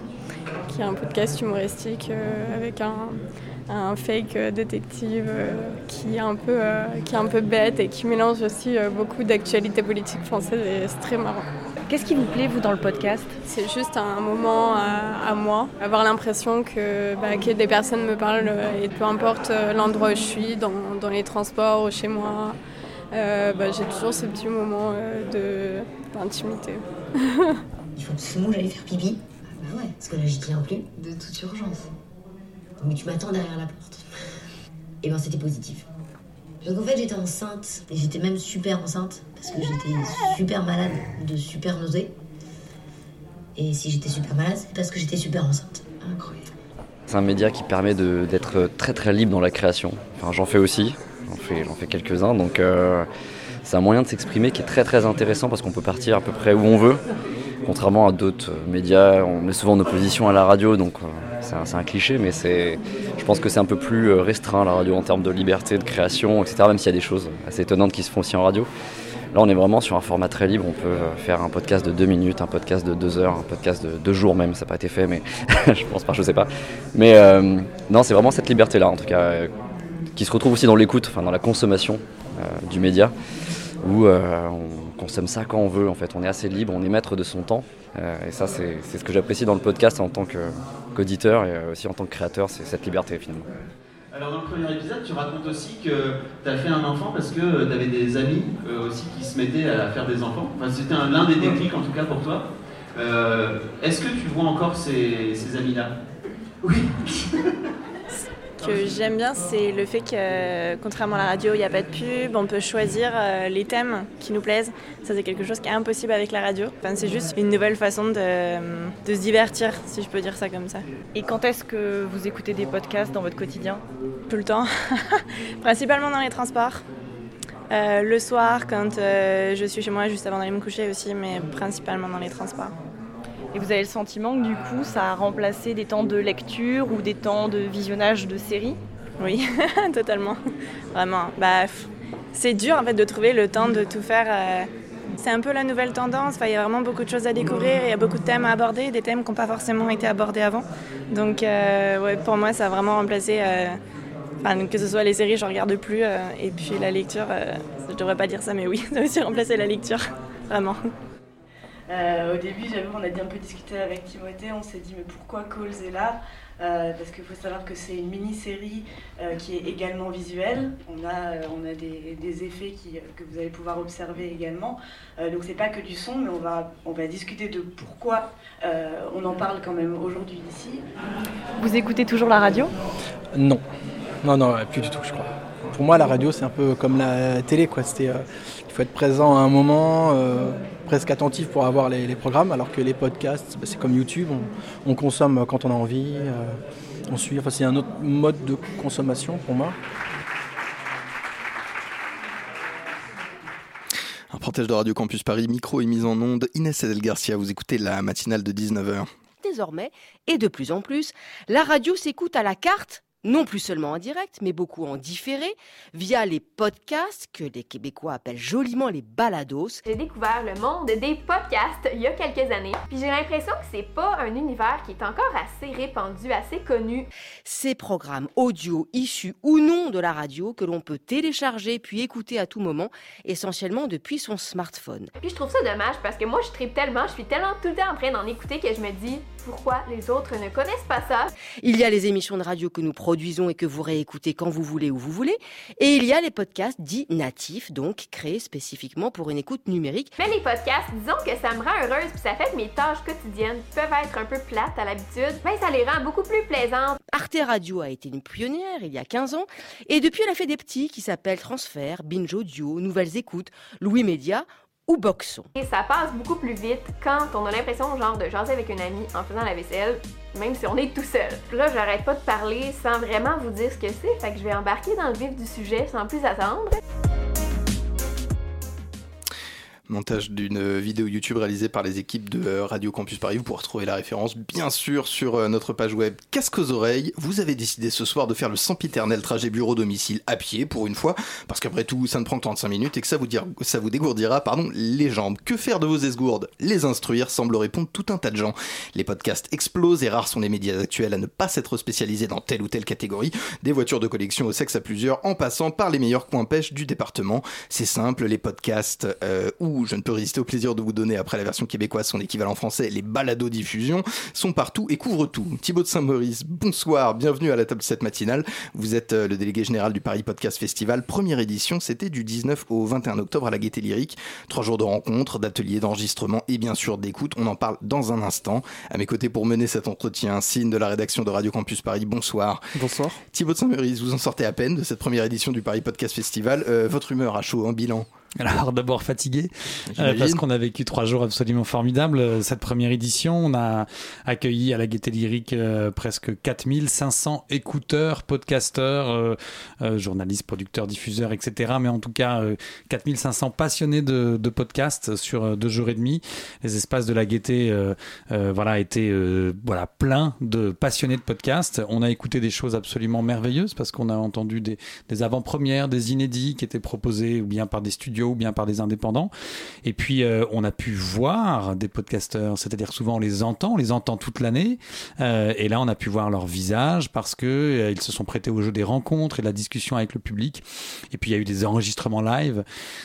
qui est un podcast humoristique euh, avec un, un fake euh, détective euh, qui, est un peu, euh, qui est un peu bête et qui mélange aussi beaucoup d'actualités politiques françaises et c'est très marrant. Qu'est-ce qui vous plaît, vous, dans le podcast? C'est juste un moment à, à moi, avoir l'impression que, bah, que des personnes me parlent et peu importe l'endroit où je suis, dans, dans les transports ou chez moi, euh, bah, j'ai toujours ce petit moment euh, de- d'intimité. Il faut absolument que j'aille faire pipi. Ah bah ouais, parce que là j'y tiens plus. De toute urgence. Mais tu m'attends derrière la porte. Et ben c'était positif. Donc en fait j'étais enceinte, et j'étais même super enceinte, parce que j'étais super malade de super nausées. Et si j'étais super malade, c'est parce que j'étais super enceinte. Incroyable. C'est un média qui permet d'être très très libre dans la création. Enfin, j'en fais aussi, j'en fais, quelques-uns, donc euh, c'est un moyen de s'exprimer qui est très très intéressant parce qu'on peut partir à peu près où on veut. Contrairement à d'autres médias, on est souvent en opposition à la radio, donc euh, c'est un, cliché, mais je pense que c'est un peu plus euh, restreint la radio en termes de liberté, de création, etc. Même s'il y a des choses assez étonnantes qui se font aussi en radio. Là, on est vraiment sur un format très libre. On peut euh, faire un podcast de deux minutes, un podcast de deux heures, un podcast de deux jours même. Ça n'a pas été fait, mais je pense pas, je sais pas. Mais euh, non, c'est vraiment cette liberté-là, en tout cas, qui se retrouve aussi dans l'écoute, enfin dans la consommation du média, où on consomme ça quand on veut. En fait, on est assez libre, on est maître de son temps. Euh, et ça, c'est c'est ce que j'apprécie dans le podcast en tant qu'auditeur et euh, aussi en tant que créateur, c'est cette liberté finalement. Alors dans le premier épisode, tu racontes aussi que tu as fait un enfant parce que tu avais des amis euh, aussi qui se mettaient à faire des enfants. Enfin, c'était un- l'un des déclics en tout cas pour toi. Euh, Est-ce que tu vois encore ces, ces amis-là? Ce que j'aime bien, c'est le fait que, contrairement à la radio, il n'y a pas de pub, on peut choisir euh, les thèmes qui nous plaisent. Ça, c'est quelque chose qui est impossible avec la radio. Enfin, c'est juste une nouvelle façon de, de se divertir, si je peux dire ça comme ça. Et quand est-ce que vous écoutez des podcasts dans votre quotidien? Tout le temps. Principalement dans les transports. Euh, le soir, quand euh, je suis chez moi, juste avant d'aller me coucher aussi, mais principalement dans les transports. Et vous avez le sentiment que du coup, ça a remplacé des temps de lecture ou des temps de visionnage de séries? Oui, totalement. Vraiment. Bah, c'est dur en fait de trouver le temps de tout faire. euh, C'est un peu la nouvelle tendance. Il y a vraiment beaucoup de choses à découvrir. Il y a beaucoup de thèmes à aborder, des thèmes qui n'ont pas forcément été abordés avant. Donc, euh, ouais, pour moi, ça a vraiment remplacé. euh, que ce soit les séries, je regarde plus. et puis la lecture, euh, je devrais pas dire ça, mais oui, ça a aussi remplacé la lecture. Vraiment. Euh, au début, j'avoue, on a un peu discuté avec Timothée. On s'est dit, mais pourquoi Coles est là? Euh, Parce qu'il faut savoir que c'est une mini-série euh, qui est également visuelle. On a, euh, on a des, des effets qui, que vous allez pouvoir observer également. Euh, donc, c'est pas que du son, mais on va, on va discuter de pourquoi euh, on en parle quand même aujourd'hui ici. Vous écoutez toujours la radio? Non, non, non, plus du tout, je crois. Pour moi, la radio, c'est un peu comme la télé, quoi. C'était, euh, il faut être présent à un moment, euh, presque attentif pour avoir les, les programmes, alors que les podcasts, bah, c'est comme YouTube, on, on consomme quand on a envie, euh, on suit. Enfin, c'est un autre mode de consommation pour moi. Un protège de Radio Campus Paris, micro et mise en onde. Inès Adel Garcia, vous écoutez la matinale de 19h. Désormais, et de plus en plus, la radio s'écoute à la carte, non plus seulement en direct, mais beaucoup en différé, via les podcasts que les Québécois appellent joliment les balados. J'ai découvert le monde des podcasts il y a quelques années, puis j'ai l'impression que c'est pas un univers qui est encore assez répandu, assez connu. Ces programmes audio issus ou non de la radio que l'on peut télécharger puis écouter à tout moment, essentiellement depuis son smartphone. Puis je trouve ça dommage parce que moi je tripe tellement, je suis tellement tout le temps en train d'en écouter que je me dis pourquoi les autres ne connaissent pas ça. Il y a les émissions de radio que nous produisons et que vous réécoutez quand vous voulez où vous voulez, et il y a les podcasts dits natifs, donc créés spécifiquement pour une écoute numérique. Mais les podcasts, disons que ça me rend heureuse puis ça fait que mes tâches quotidiennes peuvent être un peu plates à l'habitude, mais ça les rend beaucoup plus plaisantes. Arte Radio a été une pionnière il y a 15 ans, et depuis elle a fait des petits qui s'appellent Transfert, Binge Audio, Nouvelles Écoutes, Louis Média ou Boxon. Et ça passe beaucoup plus vite quand on a l'impression genre de jaser avec une amie en faisant la vaisselle, même si on est tout seul. Là, j'arrête pas de parler sans vraiment vous dire ce que c'est, fait que je vais embarquer dans le vif du sujet sans plus attendre. Montage d'une vidéo YouTube réalisée par les équipes de euh, Radio Campus Paris. Vous pourrez retrouver la référence, bien sûr, sur euh, notre page web Casque aux oreilles. Vous avez décidé ce soir de faire le sempiternel trajet bureau-domicile à pied, pour une fois, parce qu'après tout, ça ne prend que 35 minutes et que ça vous, ça vous dégourdira pardon, les jambes. Que faire de vos esgourdes? Les instruire semble répondre tout un tas de gens. Les podcasts explosent et rares sont les médias actuels à ne pas s'être spécialisés dans telle ou telle catégorie. Des voitures de collection au sexe à plusieurs, en passant par les meilleurs coins pêche du département. C'est simple, les podcasts euh, ou je ne peux résister au plaisir de vous donner après la version québécoise son équivalent français, les balados-diffusion, sont partout et couvrent tout. Thibaut de Saint-Maurice, bonsoir, bienvenue à la table 7 matinale. Vous êtes euh, le délégué général du Paris Podcast Festival. Première édition, c'était du 19 au 21 octobre à la Gaîté Lyrique. Trois jours de rencontres, d'ateliers, d'enregistrement et bien sûr d'écoute. On en parle dans un instant. À mes côtés pour mener cet entretien, signe de la rédaction de Radio Campus Paris, bonsoir. Bonsoir. Thibaut de Saint-Maurice, vous en sortez à peine de cette première édition du Paris Podcast Festival. Euh, votre humeur à chaud, en bilan? alors d'abord fatigué euh, parce qu'on a vécu trois jours absolument formidables. Euh, Cette première édition, on a accueilli à la Gaîté Lyrique euh, presque 4500 écouteurs, podcasteurs, euh, euh, journalistes, producteurs, diffuseurs, etc. Mais en tout cas, euh, 4500 passionnés de, de podcasts sur euh, deux jours et demi. Les espaces de la euh, euh, voilà, étaient euh, voilà, pleins de passionnés de podcasts. On a écouté des choses absolument merveilleuses parce qu'on a entendu des, des avant-premières, des inédits qui étaient proposés ou bien par des studios ou bien par des indépendants. Et puis, euh, on a pu voir des podcasteurs, c'est-à-dire souvent on les entend, on les entend toute l'année. Euh, et là, on a pu voir leur visage parce que euh, ils se sont prêtés au jeu des rencontres et de la discussion avec le public. Et puis, il y a eu des enregistrements live.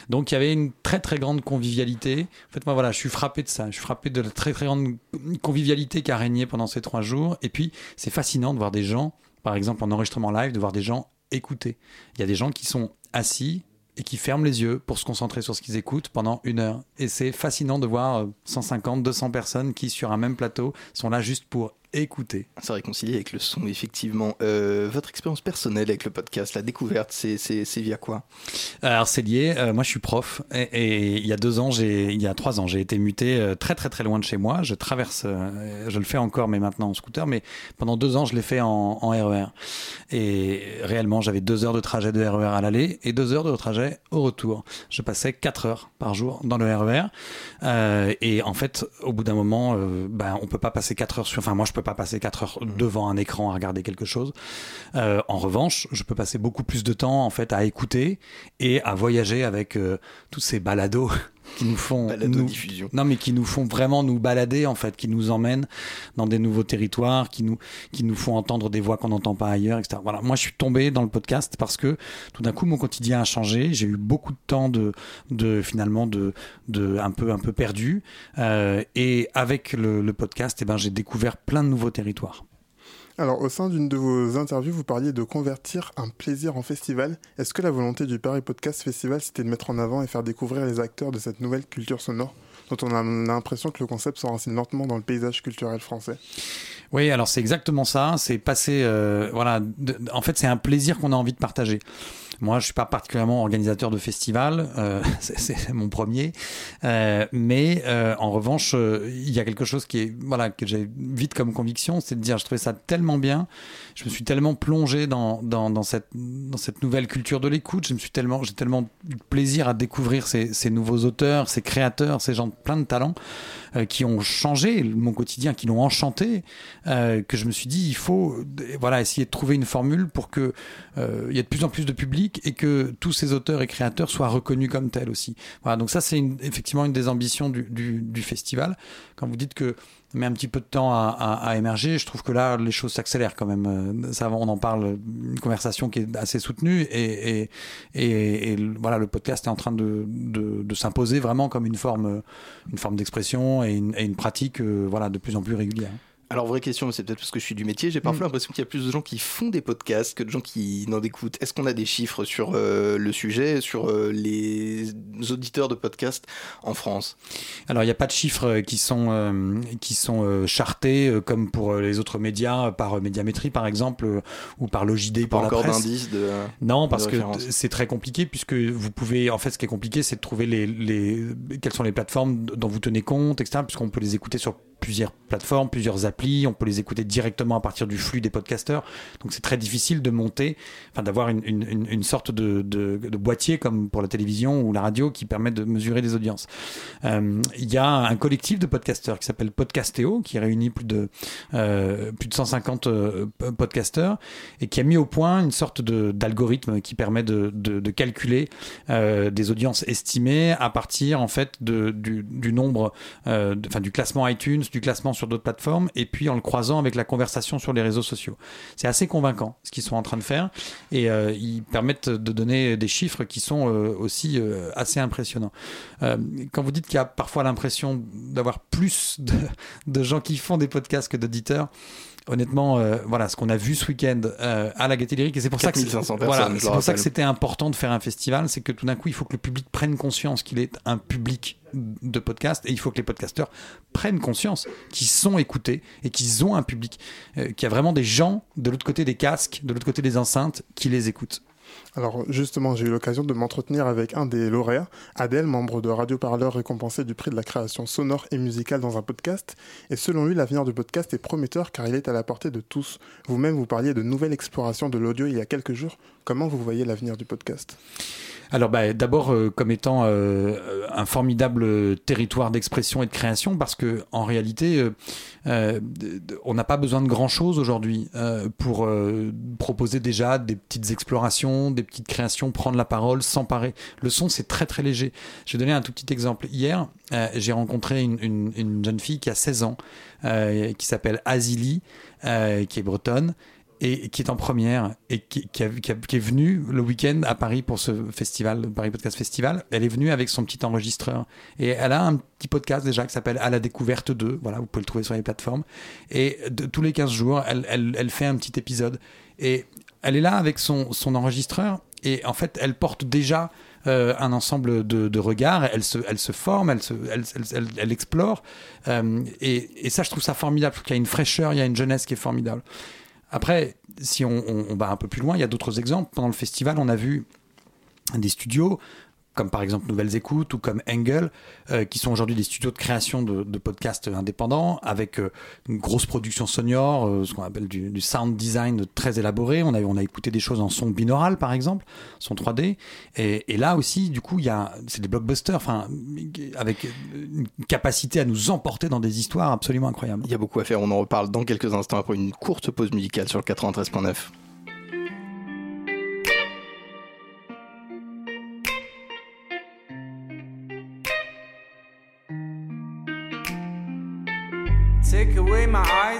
Donc, il y avait une très, très grande convivialité. En fait, moi, voilà, je suis frappé de ça. Je suis frappé de la très, très grande convivialité qui a régné pendant ces trois jours. Et puis, c'est fascinant de voir des gens, par exemple, en enregistrement live, de voir des gens écouter. Il y a des gens qui sont assis et qui ferment les yeux pour se concentrer sur ce qu'ils écoutent pendant une heure. Et c'est fascinant de voir euh, 150, 200 personnes qui, sur un même plateau, sont là juste pour écouter. Se réconcilier avec le son, effectivement. Euh, votre expérience personnelle avec le podcast, la découverte, c'est, c'est, c'est via quoi? Alors c'est lié. euh, moi, je suis prof et, et il y a deux ans, j'ai, il y a trois ans, j'ai été muté euh, très très très loin de chez moi. Je traverse, euh, je le fais encore, mais maintenant en scooter. Mais pendant deux ans, je l'ai fait en, en RER. Et réellement, j'avais deux heures de trajet de RER à l'aller et deux heures de trajet au retour. Je passais quatre heures par jour dans le RER. Euh, et en fait, au bout d'un moment, euh, ben, on peut pas passer quatre heures sur. Enfin, moi, je peux pas passer quatre heures devant un écran à regarder quelque chose. Euh, en revanche, je peux passer beaucoup plus de temps en fait à écouter et à voyager avec euh, tous ces balados qui nous font nous, non mais qui nous font vraiment nous balader en fait qui nous emmènent dans des nouveaux territoires qui nous qui nous font entendre des voix qu'on n'entend pas ailleurs etc voilà. Moi je suis tombé dans le podcast parce que tout d'un coup mon quotidien a changé. J'ai eu beaucoup de temps de de finalement de de un peu un peu perdu. Euh, et avec le, le podcast eh ben j'ai découvert plein de nouveaux territoires Alors, au sein d'une de vos interviews, vous parliez de convertir un plaisir en festival. Est-ce que la volonté du Paris Podcast Festival, c'était de mettre en avant et faire découvrir les acteurs de cette nouvelle culture sonore dont on a l'impression que le concept s'enracine lentement dans le paysage culturel français? Oui, alors c'est exactement ça. C'est passer, euh, voilà. en fait, c'est un plaisir qu'on a envie de partager. Moi, je suis pas particulièrement organisateur de festival, euh, c'est- mon premier, Euh, mais euh, en revanche, euh, il y a quelque chose qui est, voilà, que j'ai vite comme conviction, c'est de dire, je trouvais ça tellement bien, je me suis tellement plongé dans, dans, dans cette, dans cette nouvelle culture de l'écoute, je me suis tellement, j'ai tellement eu plaisir à découvrir ces, ces nouveaux auteurs, ces créateurs, ces gens de plein de talents euh, qui ont changé mon quotidien, qui l'ont enchanté, euh, que je me suis dit, il faut, euh, voilà, essayer de trouver une formule pour que euh, il y ait de plus en plus de public et que tous ces auteurs et créateurs soient reconnus comme tels aussi. Voilà, donc ça c'est effectivement une des ambitions du, du, du festival. Quand vous dites que met un petit peu de temps à, émerger, je trouve que là les choses s'accélèrent quand même. Euh, Ça, on en parle, une conversation qui est assez soutenue et, et, voilà, le podcast est en train de, s'imposer vraiment comme une forme, une forme d'expression et une, et une pratique, euh, voilà, de plus en plus régulière. Alors, vraie question, c'est peut-être parce que je suis du métier, j'ai Mm. parfois l'impression qu'il y a plus de gens qui font des podcasts que de gens qui n'en écoutent. Est-ce qu'on a des chiffres sur euh, le sujet, sur euh, les auditeurs de podcasts en France? Alors, il n'y a pas de chiffres euh, qui sont, euh, qui sont chartés comme pour les autres médias, par Médiamétrie par exemple, ou par l'OJD Pas pour la encore presse. d'indices de. Non, parce de que c'est très compliqué puisque vous pouvez, en fait, ce qui est compliqué, c'est de trouver les, les, quelles sont les plateformes dont vous tenez compte, etc. Puisqu'on peut les écouter sur plusieurs plateformes, plusieurs applis, on peut les écouter directement à partir du flux des podcasteurs. Donc c'est très difficile de monter, enfin d'avoir une, une, sorte de, de, boîtier comme pour la télévision ou la radio qui permet de mesurer les audiences. Euh, Il y a un collectif de podcasteurs qui s'appelle Podcastéo, qui réunit plus de, euh, plus de 150 euh, podcasteurs et qui a mis au point une sorte d'algorithme qui permet de, de, calculer euh, des audiences estimées à partir en fait du, du nombre, enfin du classement iTunes, du classement sur d'autres plateformes et puis en le croisant avec la conversation sur les réseaux sociaux. C'est assez convaincant ce qu'ils sont en train de faire et euh, ils permettent de donner des chiffres qui sont euh, aussi euh, assez impressionnants. Quand vous dites qu'il y a parfois l'impression d'avoir plus de gens qui font des podcasts que d'auditeurs, honnêtement, euh, voilà, ce qu'on a vu ce week-end euh, à la Gaîté Lyrique, et c'est pour ça que c'est- 4500 voilà, personnes, je c'est le pour ça que rappelle. c'était important de faire un festival, c'est que tout d'un coup, il faut que le public prenne conscience qu'il est un public de podcast, et il faut que les podcasteurs prennent conscience qu'ils sont écoutés et qu'ils ont un public, euh, qu'il y a vraiment des gens de l'autre côté des casques, de l'autre côté des enceintes, qui les écoutent. Alors justement, j'ai eu l'occasion de m'entretenir avec un des lauréats, Adèle, membre de Radio Parleur récompensé du prix de la création sonore et musicale dans un podcast. Et selon lui, l'avenir du podcast est prometteur car il est à la portée de tous. Vous-même, vous parliez de nouvelles explorations de l'audio il y a quelques jours. Comment vous voyez l'avenir du podcast? Alors bah, d'abord euh, comme étant euh, un formidable territoire d'expression et de création parce que en réalité euh, euh, on n'a pas besoin de grand chose aujourd'hui euh, pour euh, proposer déjà des petites explorations, des petites créations, prendre la parole, s'emparer. Le son c'est très très léger. Je vais donner un tout petit exemple. Hier euh, j'ai rencontré une, une- une jeune fille qui a 16 ans euh, qui s'appelle Azili euh, qui est bretonne et qui est en première et qui, est venue le week-end à Paris pour ce festival, Paris Podcast Festival. Elle est venue avec son petit enregistreur et elle a un petit podcast déjà qui s'appelle À la découverte 2. Voilà, vous pouvez le trouver sur les plateformes. Et tous les 15 jours, elle, fait un petit épisode et elle est là avec son, enregistreur et en fait, elle porte déjà euh, un ensemble de, regards, elle se, forme, elle, explore. Euh, et, ça, je trouve ça formidable. Trouve qu'il y a une fraîcheur, il y a une jeunesse qui est formidable. Après, si on, va un peu plus loin, il y a d'autres exemples. Pendant le festival, on a vu des studios comme par exemple Nouvelles Écoutes ou comme Engel, euh, qui sont aujourd'hui des studios de création de, podcasts indépendants avec euh, une grosse production sonore, euh, ce qu'on appelle du, sound design très élaboré. On a, on a écouté des choses en son binaural par exemple, son 3D. Et, là aussi, du coup, c'est des blockbusters, enfin, avec une capacité à nous emporter dans des histoires absolument incroyables. Il y a beaucoup à faire, on en reparle dans quelques instants après une courte pause musicale sur le 93.9.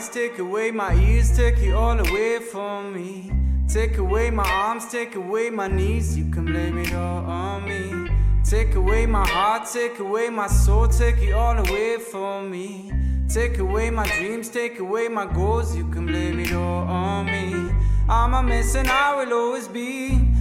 eyes, take away my ears, take it all away from me. Take away my arms, take away my knees, you can blame it all on me. Take away my heart, take away my soul, take it all away from me. Take away my dreams, take away my goals, you can blame it all on me. I'm a mess and I will always be.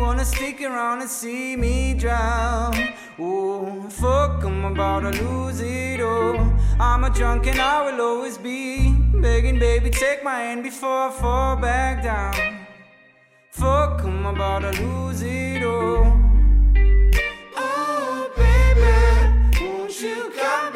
Wanna stick around and see me drown? Oh, fuck, I'm about to lose it all. I'm a drunk and I will always be. Begging, baby, take my hand before I fall back down. Fuck, I'm about to lose it all. Oh, baby, won't you come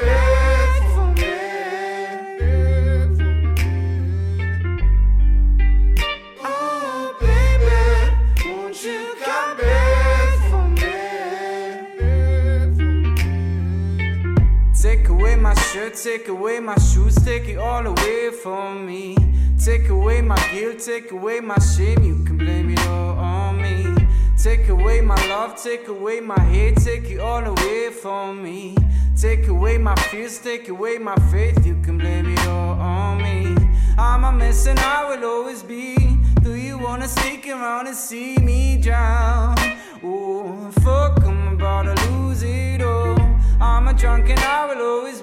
shirt, take away my shoes, take it all away from me. Take away my guilt, take away my shame, you can blame it all on me. Take away my love, take away my hate, take it all away from me. Take away my fears, take away my faith, you can blame it all on me. I'm a mess and I will always be. Do you wanna stick around and see me drown? Oh, fuck, I'm about to lose it all. I'm a drunk and I will always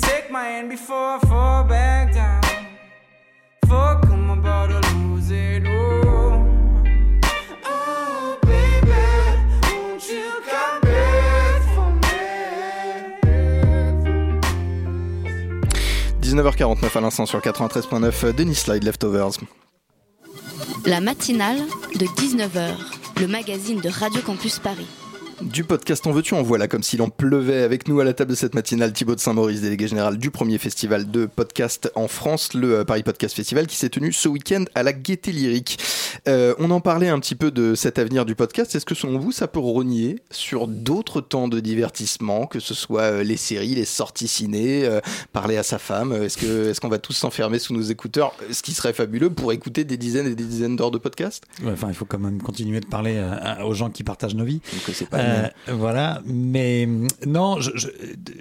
take my hand before I fall back down. Fuck, I'm about to lose it all. Oh, baby, won't you come back for me? 19h49 à l'instant sur le 93.9, Denis Slide Leftovers. La matinale de 19h, le magazine de Radio Campus Paris. Du podcast En veux-tu en voilà, comme s'il en pleuvait avec nous à la table de cette matinale, Thibaut de Saint-Maurice, délégué général du premier festival de podcast en France, le euh, Paris Podcast Festival, qui s'est tenu ce week-end à la Gaieté Lyrique. Euh, on en parlait un petit peu de cet avenir du podcast. Est-ce que selon vous, ça peut rogner sur d'autres temps de divertissement, que ce soit euh, les séries, les sorties ciné, euh, parler à sa femme Est-ce que est-ce qu'on va tous s'enfermer sous nos écouteurs Ce qui serait fabuleux pour écouter des dizaines et des dizaines d'heures de podcast? Ouais, Enfin, il faut quand même continuer de parler aux gens qui partagent nos vies. Donc, c'est pas Euh, voilà, mais hum, non,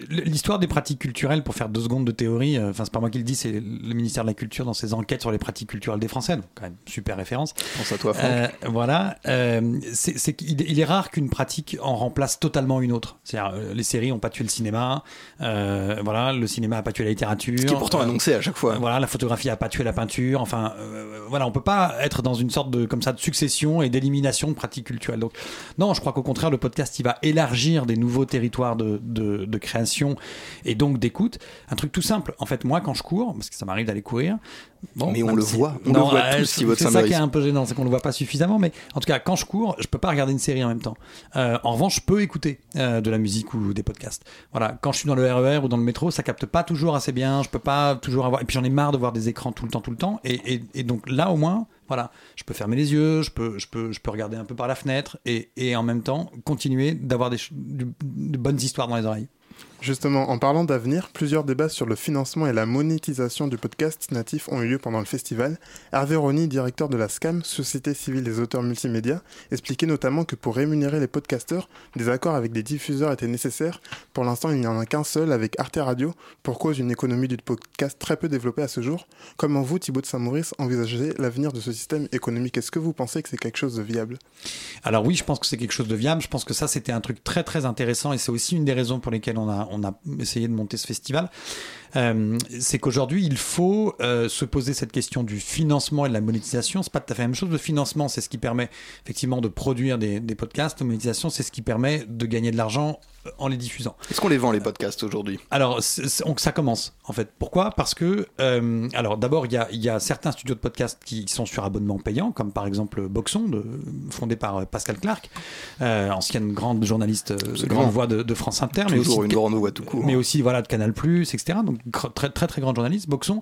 l'histoire des pratiques culturelles, pour faire deux secondes de théorie, euh, enfin c'est pas moi qui le dis, c'est le ministère de la Culture dans ses enquêtes sur les pratiques culturelles des Français, donc quand même super référence. Pense à toi, Franck. Euh, voilà, euh, c'est qu'il il est rare qu'une pratique en remplace totalement une autre. C'est-à-dire, euh, les séries n'ont pas tué le cinéma, euh, voilà, le cinéma n'a pas tué la littérature. Ce qui est pourtant euh, annoncé à chaque fois. Voilà, la photographie a pas tué la peinture. Enfin, euh, voilà, on peut pas être dans une sorte de comme ça de succession et d'élimination de pratiques culturelles. Donc, non, je crois qu'au contraire, le podcast, il va élargir des nouveaux territoires de, de, de création et donc d'écoute. Un truc tout simple. En fait, moi, quand je cours, parce que ça m'arrive d'aller courir. Bon, Mais on le si- voit, on Non, le voit euh, tous, c'est- ça qui est un peu gênant, c'est qu'on le voit pas suffisamment. Mais en tout cas, quand je cours, je peux pas regarder une série en même temps. Euh, en revanche, je peux écouter euh, de la musique ou des podcasts. Voilà, quand je suis dans le RER ou dans le métro, ça capte pas toujours assez bien. Je peux pas toujours avoir. Et puis j'en ai marre de voir des écrans tout le temps, tout le temps. Et, et- et donc là, au moins, voilà, je peux fermer les yeux, je peux, je peux, je peux regarder un peu par la fenêtre et, en même temps continuer d'avoir de bonnes histoires dans les oreilles. Justement, en parlant d'avenir, plusieurs débats sur le financement et la monétisation du podcast natif ont eu lieu pendant le festival. Hervé Rony, directeur de la SCAM, Société civile des auteurs multimédia, expliquait notamment que pour rémunérer les podcasteurs, des accords avec des diffuseurs étaient nécessaires. Pour l'instant, il n'y en a qu'un seul avec Arte Radio, pour cause d'une économie du podcast très peu développée à ce jour? Comment vous, Thibaut de Saint-Maurice, envisagez l'avenir de ce système économique? Est-ce que vous pensez que c'est quelque chose de viable? Alors oui, je pense que c'est quelque chose de viable. Je pense que ça, c'était un truc très très intéressant et c'est aussi une des raisons pour lesquelles on a, on a essayé de monter ce festival. Euh, c'est qu'aujourd'hui, il faut euh, se poser cette question du financement et de la monétisation. C'est pas tout à fait la même chose. Le financement, c'est ce qui permet effectivement de produire des, des podcasts. La monétisation, c'est ce qui permet de gagner de l'argent euh, en les diffusant. Est-ce qu'on les vend les podcasts aujourd'hui? Alors, ça commence en fait. Pourquoi? Parce que, euh, alors d'abord, il y a, il y a certains studios de podcast qui sont sur abonnement payant, comme par exemple Boxon, de- fondé par Pascal Clark, euh, ancienne grande journaliste, grande voix de, de France Inter, mais Toujours aussi, une grande voix tout court. mais aussi voilà de Canal etc. Donc très très très grande journaliste. Boxon.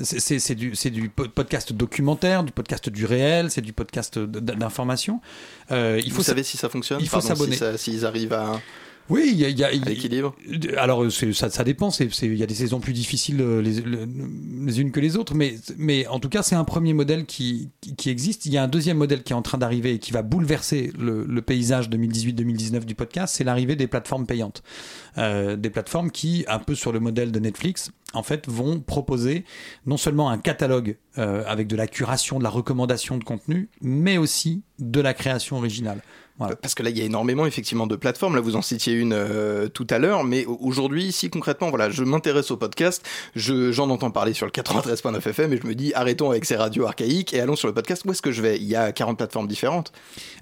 C'est- du, du po- podcast documentaire, du podcast du réel, c'est du podcast d'information. Euh, il faut Vous sa- savez si ça fonctionne? Il faut s'abonner. S'ils arrivent à, Oui, il y a, y a- l'équilibre alors c'est- ça, ça dépend. c'est- c'est- Il y a des saisons plus difficiles euh, les, le- les unes que les autres, mais, mais en tout cas c'est un premier modèle qui, qui, qui existe. Il y a un deuxième modèle qui est en train d'arriver et qui va bouleverser le, le paysage 2018-2019 du podcast. C'est l'arrivée des plateformes payantes, Euh, des plateformes qui, un peu sur le modèle de Netflix, en fait, vont proposer non seulement un catalogue euh, avec de la curation, de la recommandation de contenu, mais aussi de la création originale. Voilà. Parce que là, il y a énormément effectivement de plateformes. Là, vous en citiez une euh, tout à l'heure, mais au- aujourd'hui, ici concrètement, voilà, je m'intéresse au podcast. Je, j'en entends parler sur le 93.9 FM et je me dis, arrêtons avec ces radios archaïques et allons sur le podcast. Où est-ce que je vais? Il y a 40 plateformes différentes.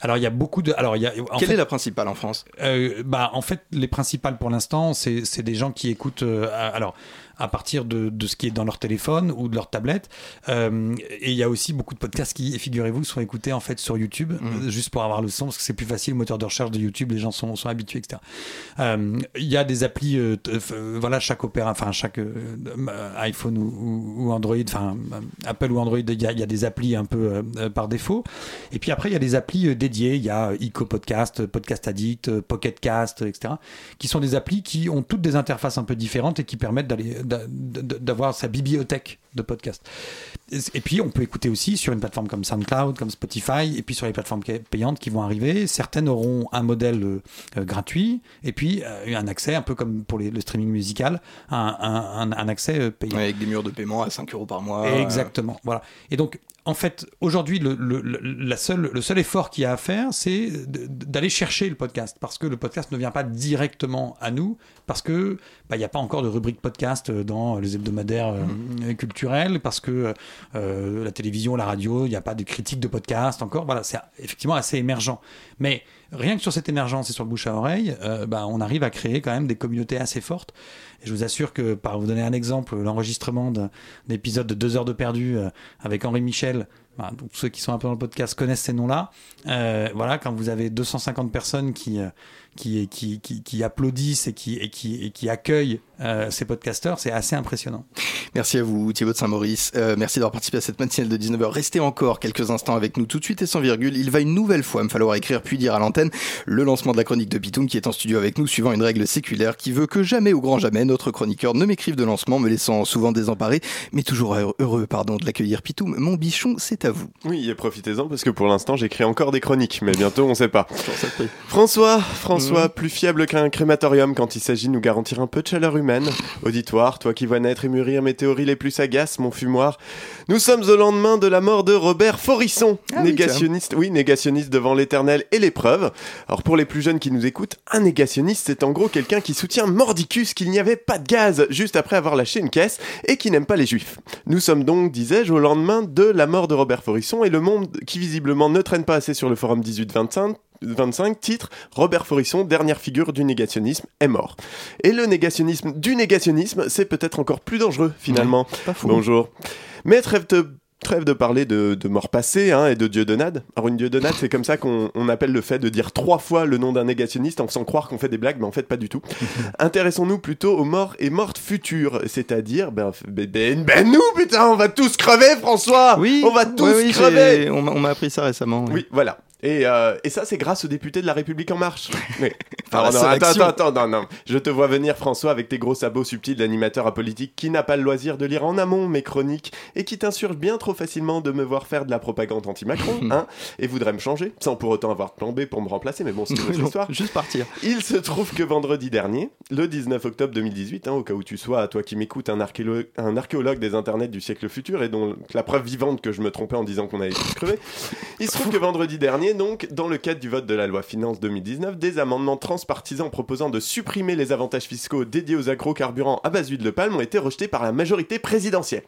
Alors il y a beaucoup de. Alors il y a. en Quelle fait- est la principale en France? Euh, bah, en fait, les principales pour l'instant, c'est c'est des gens qui écoutent. euh, alors, à partir de, de ce qui est dans leur téléphone ou de leur tablette. Euh, et il y a aussi beaucoup de podcasts qui, figurez-vous, sont écoutés en fait sur YouTube, Mhm. euh, juste pour avoir le son, parce que c'est plus facile, le moteur de recherche de YouTube, les gens sont, sont habitués, etc. Euh, Il y a des applis, euh, euh, voilà, chaque opéra, enfin chaque iPhone ou, ou- Android, enfin Apple ou Android, il y, y a des applis un peu par défaut. Et puis après, il y a des applis dédiées. Il y a Ico Podcast, Podcast Addict, Pocket Cast, etc. Qui sont des applis qui ont toutes des interfaces un peu différentes et qui permettent d'aller d'a- d'a- d'avoir sa bibliothèque de podcasts. Et puis, on peut écouter aussi sur une plateforme comme SoundCloud, comme Spotify, et puis sur les plateformes payantes qui vont arriver. Certaines auront un modèle euh, euh, gratuit, et puis euh, un accès, un peu comme pour les- le streaming musical, un, un- accès euh, payant. Avec des murs de paiement à 5 euros par mois. Exactement. Voilà. Et donc, en fait, aujourd'hui, le, le, le- la seule, le seul effort qu'il y a à faire, c'est d'aller chercher le podcast. Parce que le podcast ne vient pas directement à nous, parce que bah, il n'y a pas encore de rubrique podcast dans les hebdomadaires euh, culturels, parce que euh, la télévision, la radio, il n'y a pas de critique de podcast encore. Voilà, c'est effectivement assez émergent. Mais rien que sur cette émergence et sur le bouche à oreille, euh, bah, on arrive à créer quand même des communautés assez fortes. Et je vous assure que, par vous donner un exemple, l'enregistrement d'un épisode de deux heures de perdu euh, avec Henri Michel Donc ceux qui sont un peu dans le podcast connaissent ces noms-là. Euh, voilà, quand vous avez 250 personnes qui, euh, qui, qui, applaudissent et qui, accueillent euh, ces podcasteurs, c'est assez impressionnant. Merci à vous, Thibaut de Saint-Maurice. Euh, merci d'avoir participé à cette matinale de 19h. Restez encore quelques instants avec nous tout de suite et sans virgule. Il va une nouvelle fois me falloir écrire puis dire à l'antenne le lancement de la chronique de Pitoum qui est en studio avec nous suivant une règle séculaire qui veut que jamais au grand jamais notre chroniqueur ne m'écrive de lancement, me laissant souvent désemparé, mais toujours heureux pardon, de l'accueillir. Pitoum, mon bichon, c'est à vous. Oui, et profitez-en parce que pour l'instant j'écris encore des chroniques, mais bientôt on sait pas. François, François, plus fiable qu'un crématorium quand il s'agit de nous garantir un peu de chaleur humaine. Auditoire, toi qui vois naître et mûrir mes théories les plus sagaces, mon fumoir. Nous sommes au lendemain de la mort de Robert Forisson, Ah oui, négationniste, oui, négationniste devant l'éternel et l'épreuve. Alors pour les plus jeunes qui nous écoutent, un négationniste c'est en gros quelqu'un qui soutient mordicus qu'il n'y avait pas de gaz juste après avoir lâché une caisse et qui n'aime pas les juifs. Nous sommes donc, disais-je, au lendemain de la mort de Robert Forisson et le monde qui visiblement ne traîne pas assez sur le forum 1825 25, titre Robert Forisson, dernière figure du négationnisme, est mort. Et le négationnisme du négationnisme, c'est peut-être encore plus dangereux finalement. Bonjour. Mais trêve de, trêve de parler de, de mort passée hein, et de dieudonnade. Alors une dieudonnade, c'est comme ça qu'on on appelle le fait de dire trois fois le nom d'un négationniste en faisant croire qu'on fait des blagues, mais en fait pas du tout. Intéressons-nous plutôt aux morts et mortes futures, c'est-à-dire, ben, ben, ben, ben nous, putain, on va tous crever, François Oui, On va tous oui, crever On m'a on m'a appris ça récemment. oui, voilà. Et, euh, et ça, c'est grâce aux députés de la République En Marche. Non, attends, attends, attends, non, non. Je te vois venir, François, avec tes gros sabots subtils d'animateur apolitique qui n'a pas le loisir de lire en amont mes chroniques et qui t'insurge bien trop facilement de me voir faire de la propagande anti-Macron, hein, et voudrait me changer, sans pour autant avoir de plan B pour me remplacer, mais bon, c'est une autre histoire. Juste partir. Il se trouve que vendredi dernier, le 19 octobre 2018, hein, au cas où tu sois, toi qui m'écoutes, un, archéolo- un archéologue des internets du siècle futur et dont la preuve vivante que je me trompais en disant qu'on allait crever, il se trouve que vendredi dernier, donc, dans le cadre du vote de la loi Finance 2019, des amendements transpartisans proposant de supprimer les avantages fiscaux dédiés aux agrocarburants à base d'huile de palme ont été rejetés par la majorité présidentielle.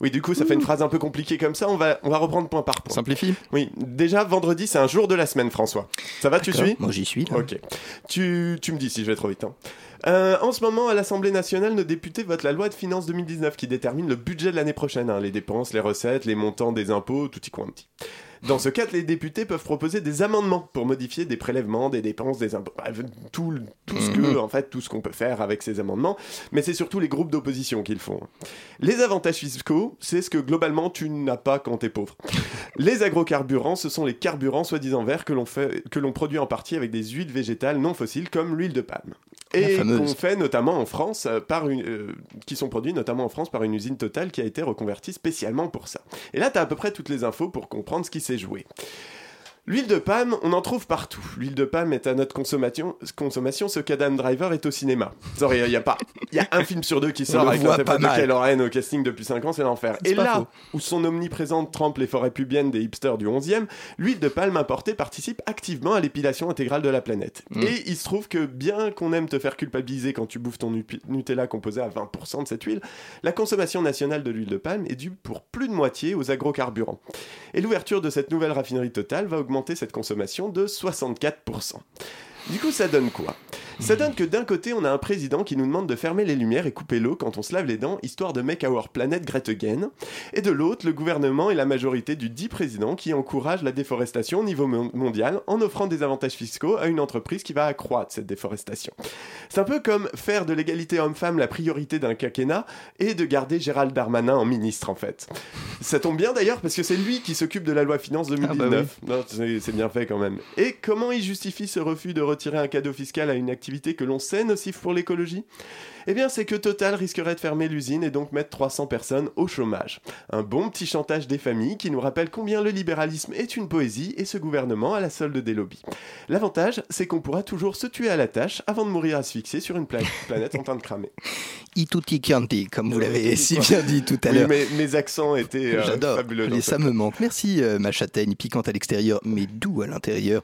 Oui, du coup, ça fait une phrase un peu compliquée comme ça. On va, on va reprendre point par point. Simplifie. Oui, déjà, vendredi, c'est un jour de la semaine, François. Ça va, tu suis? Moi, j'y suis, là. Ok. Tu, tu me dis si je vais trop vite. hein. Euh, en ce moment, à l'Assemblée nationale, nos députés votent la loi de finances 2019 qui détermine le budget de l'année prochaine, hein, les dépenses, les recettes, les montants des impôts, tout y quanti. Dans ce cadre, les députés peuvent proposer des amendements pour modifier des prélèvements, des dépenses, des impôts, tout, tout ce que, Mhm. en fait, tout ce qu'on peut faire avec ces amendements. Mais c'est surtout les groupes d'opposition qui le font. Les avantages fiscaux, c'est ce que globalement tu n'as pas quand t'es pauvre. Les agrocarburants, ce sont les carburants soi-disant verts que l'on fait, que l'on produit en partie avec des huiles végétales non fossiles comme l'huile de palme. Et qu'on fait notamment en France euh, par une, euh, qui sont produits notamment en France par une usine totale qui a été reconvertie spécialement pour ça. Et là, tu as à peu près toutes les infos pour comprendre ce qui s'est joué. L'huile de palme, on en trouve partout. L'huile de palme est à notre consommation, consommation ce qu'Adam Driver est au cinéma. Sorry, il y a pas, il y a un film sur deux qui On sort le avec un pas de mal. Kylo Ren au casting depuis 5 ans, c'est l'enfer. Et là faux. où son omniprésente trempe les forêts pubiennes des hipsters du 11e, l'huile de palme importée participe activement à l'épilation intégrale de la planète. Mm. Et il se trouve que bien qu'on aime te faire culpabiliser quand tu bouffes ton Nutella composé à 20% de cette huile, la consommation nationale de l'huile de palme est due pour plus de moitié aux agrocarburants. Et l'ouverture de cette nouvelle raffinerie totale va augmenter cette consommation de 64%. Du coup, ça donne quoi? Ça donne que d'un côté, on a un président qui nous demande de fermer les lumières et couper l'eau quand on se lave les dents, histoire de make our planet great again. Et de l'autre, le gouvernement et la majorité du dit président qui encouragent la déforestation au niveau mon- mondial en offrant des avantages fiscaux à une entreprise qui va accroître cette déforestation. C'est un peu comme faire de l'égalité homme-femme la priorité d'un quinquennat et de garder Gérald Darmanin en ministre, en fait. Ça tombe bien d'ailleurs parce que c'est lui qui s'occupe de la loi finance 2019. Non, c'est c'est bien fait quand même. Et comment il justifie ce refus de retirer un cadeau fiscal à une activité que l'on sait nocive pour l'écologie Eh bien, c'est que Total risquerait de fermer l'usine et donc mettre 300 personnes au chômage. Un bon petit chantage des familles qui nous rappelle combien le libéralisme est une poésie et ce gouvernement à la solde des lobbies. L'avantage, c'est qu'on pourra toujours se tuer à la tâche avant de mourir asphyxié sur une pla- planète en train de cramer. Ituti Chianti, comme vous Oui, l'avez oui, si bien dit tout à Oui, l'heure. mes, mes accents étaient euh, J'adore. cette ça me manque. Merci, euh, ma châtaigne, piquante à l'extérieur, mais doux à l'intérieur.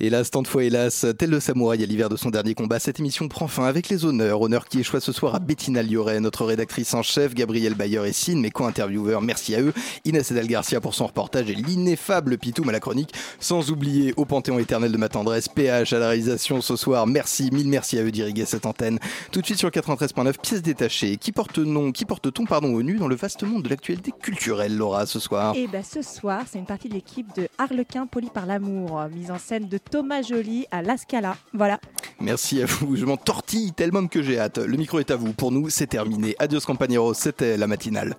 Hélas, tant de fois, hélas, tel le samouraï à l'hiver de son dernier les combats, cette émission prend fin avec les honneurs. Honneur qui ce soir à Bettina Lioret, notre rédactrice en chef, Gabriel Bayer et Sine, mes co-intervieweurs. Merci à eux. Inès Edel Garcia pour son reportage et l'ineffable Pitoum à la chronique. Sans oublier au Panthéon éternel de ma tendresse, PH à la réalisation ce soir. Merci, mille merci à eux d'irriguer cette antenne. Tout de suite sur 93.9, pièces détachées. Qui porte nom, qui porte-t-on pardon au nu dans le vaste monde de l'actualité culturelle, Laura, ce soir? Et ben ce soir, c'est une partie de l'équipe de Harlequin poli par l'amour, mise en scène de Thomas Joly à La Scala. Voilà. Merci à vous, je m'en tortille tellement que j'ai hâte. Le micro est à vous. Pour nous, c'est terminé. Adios compañeros, c'était la matinale.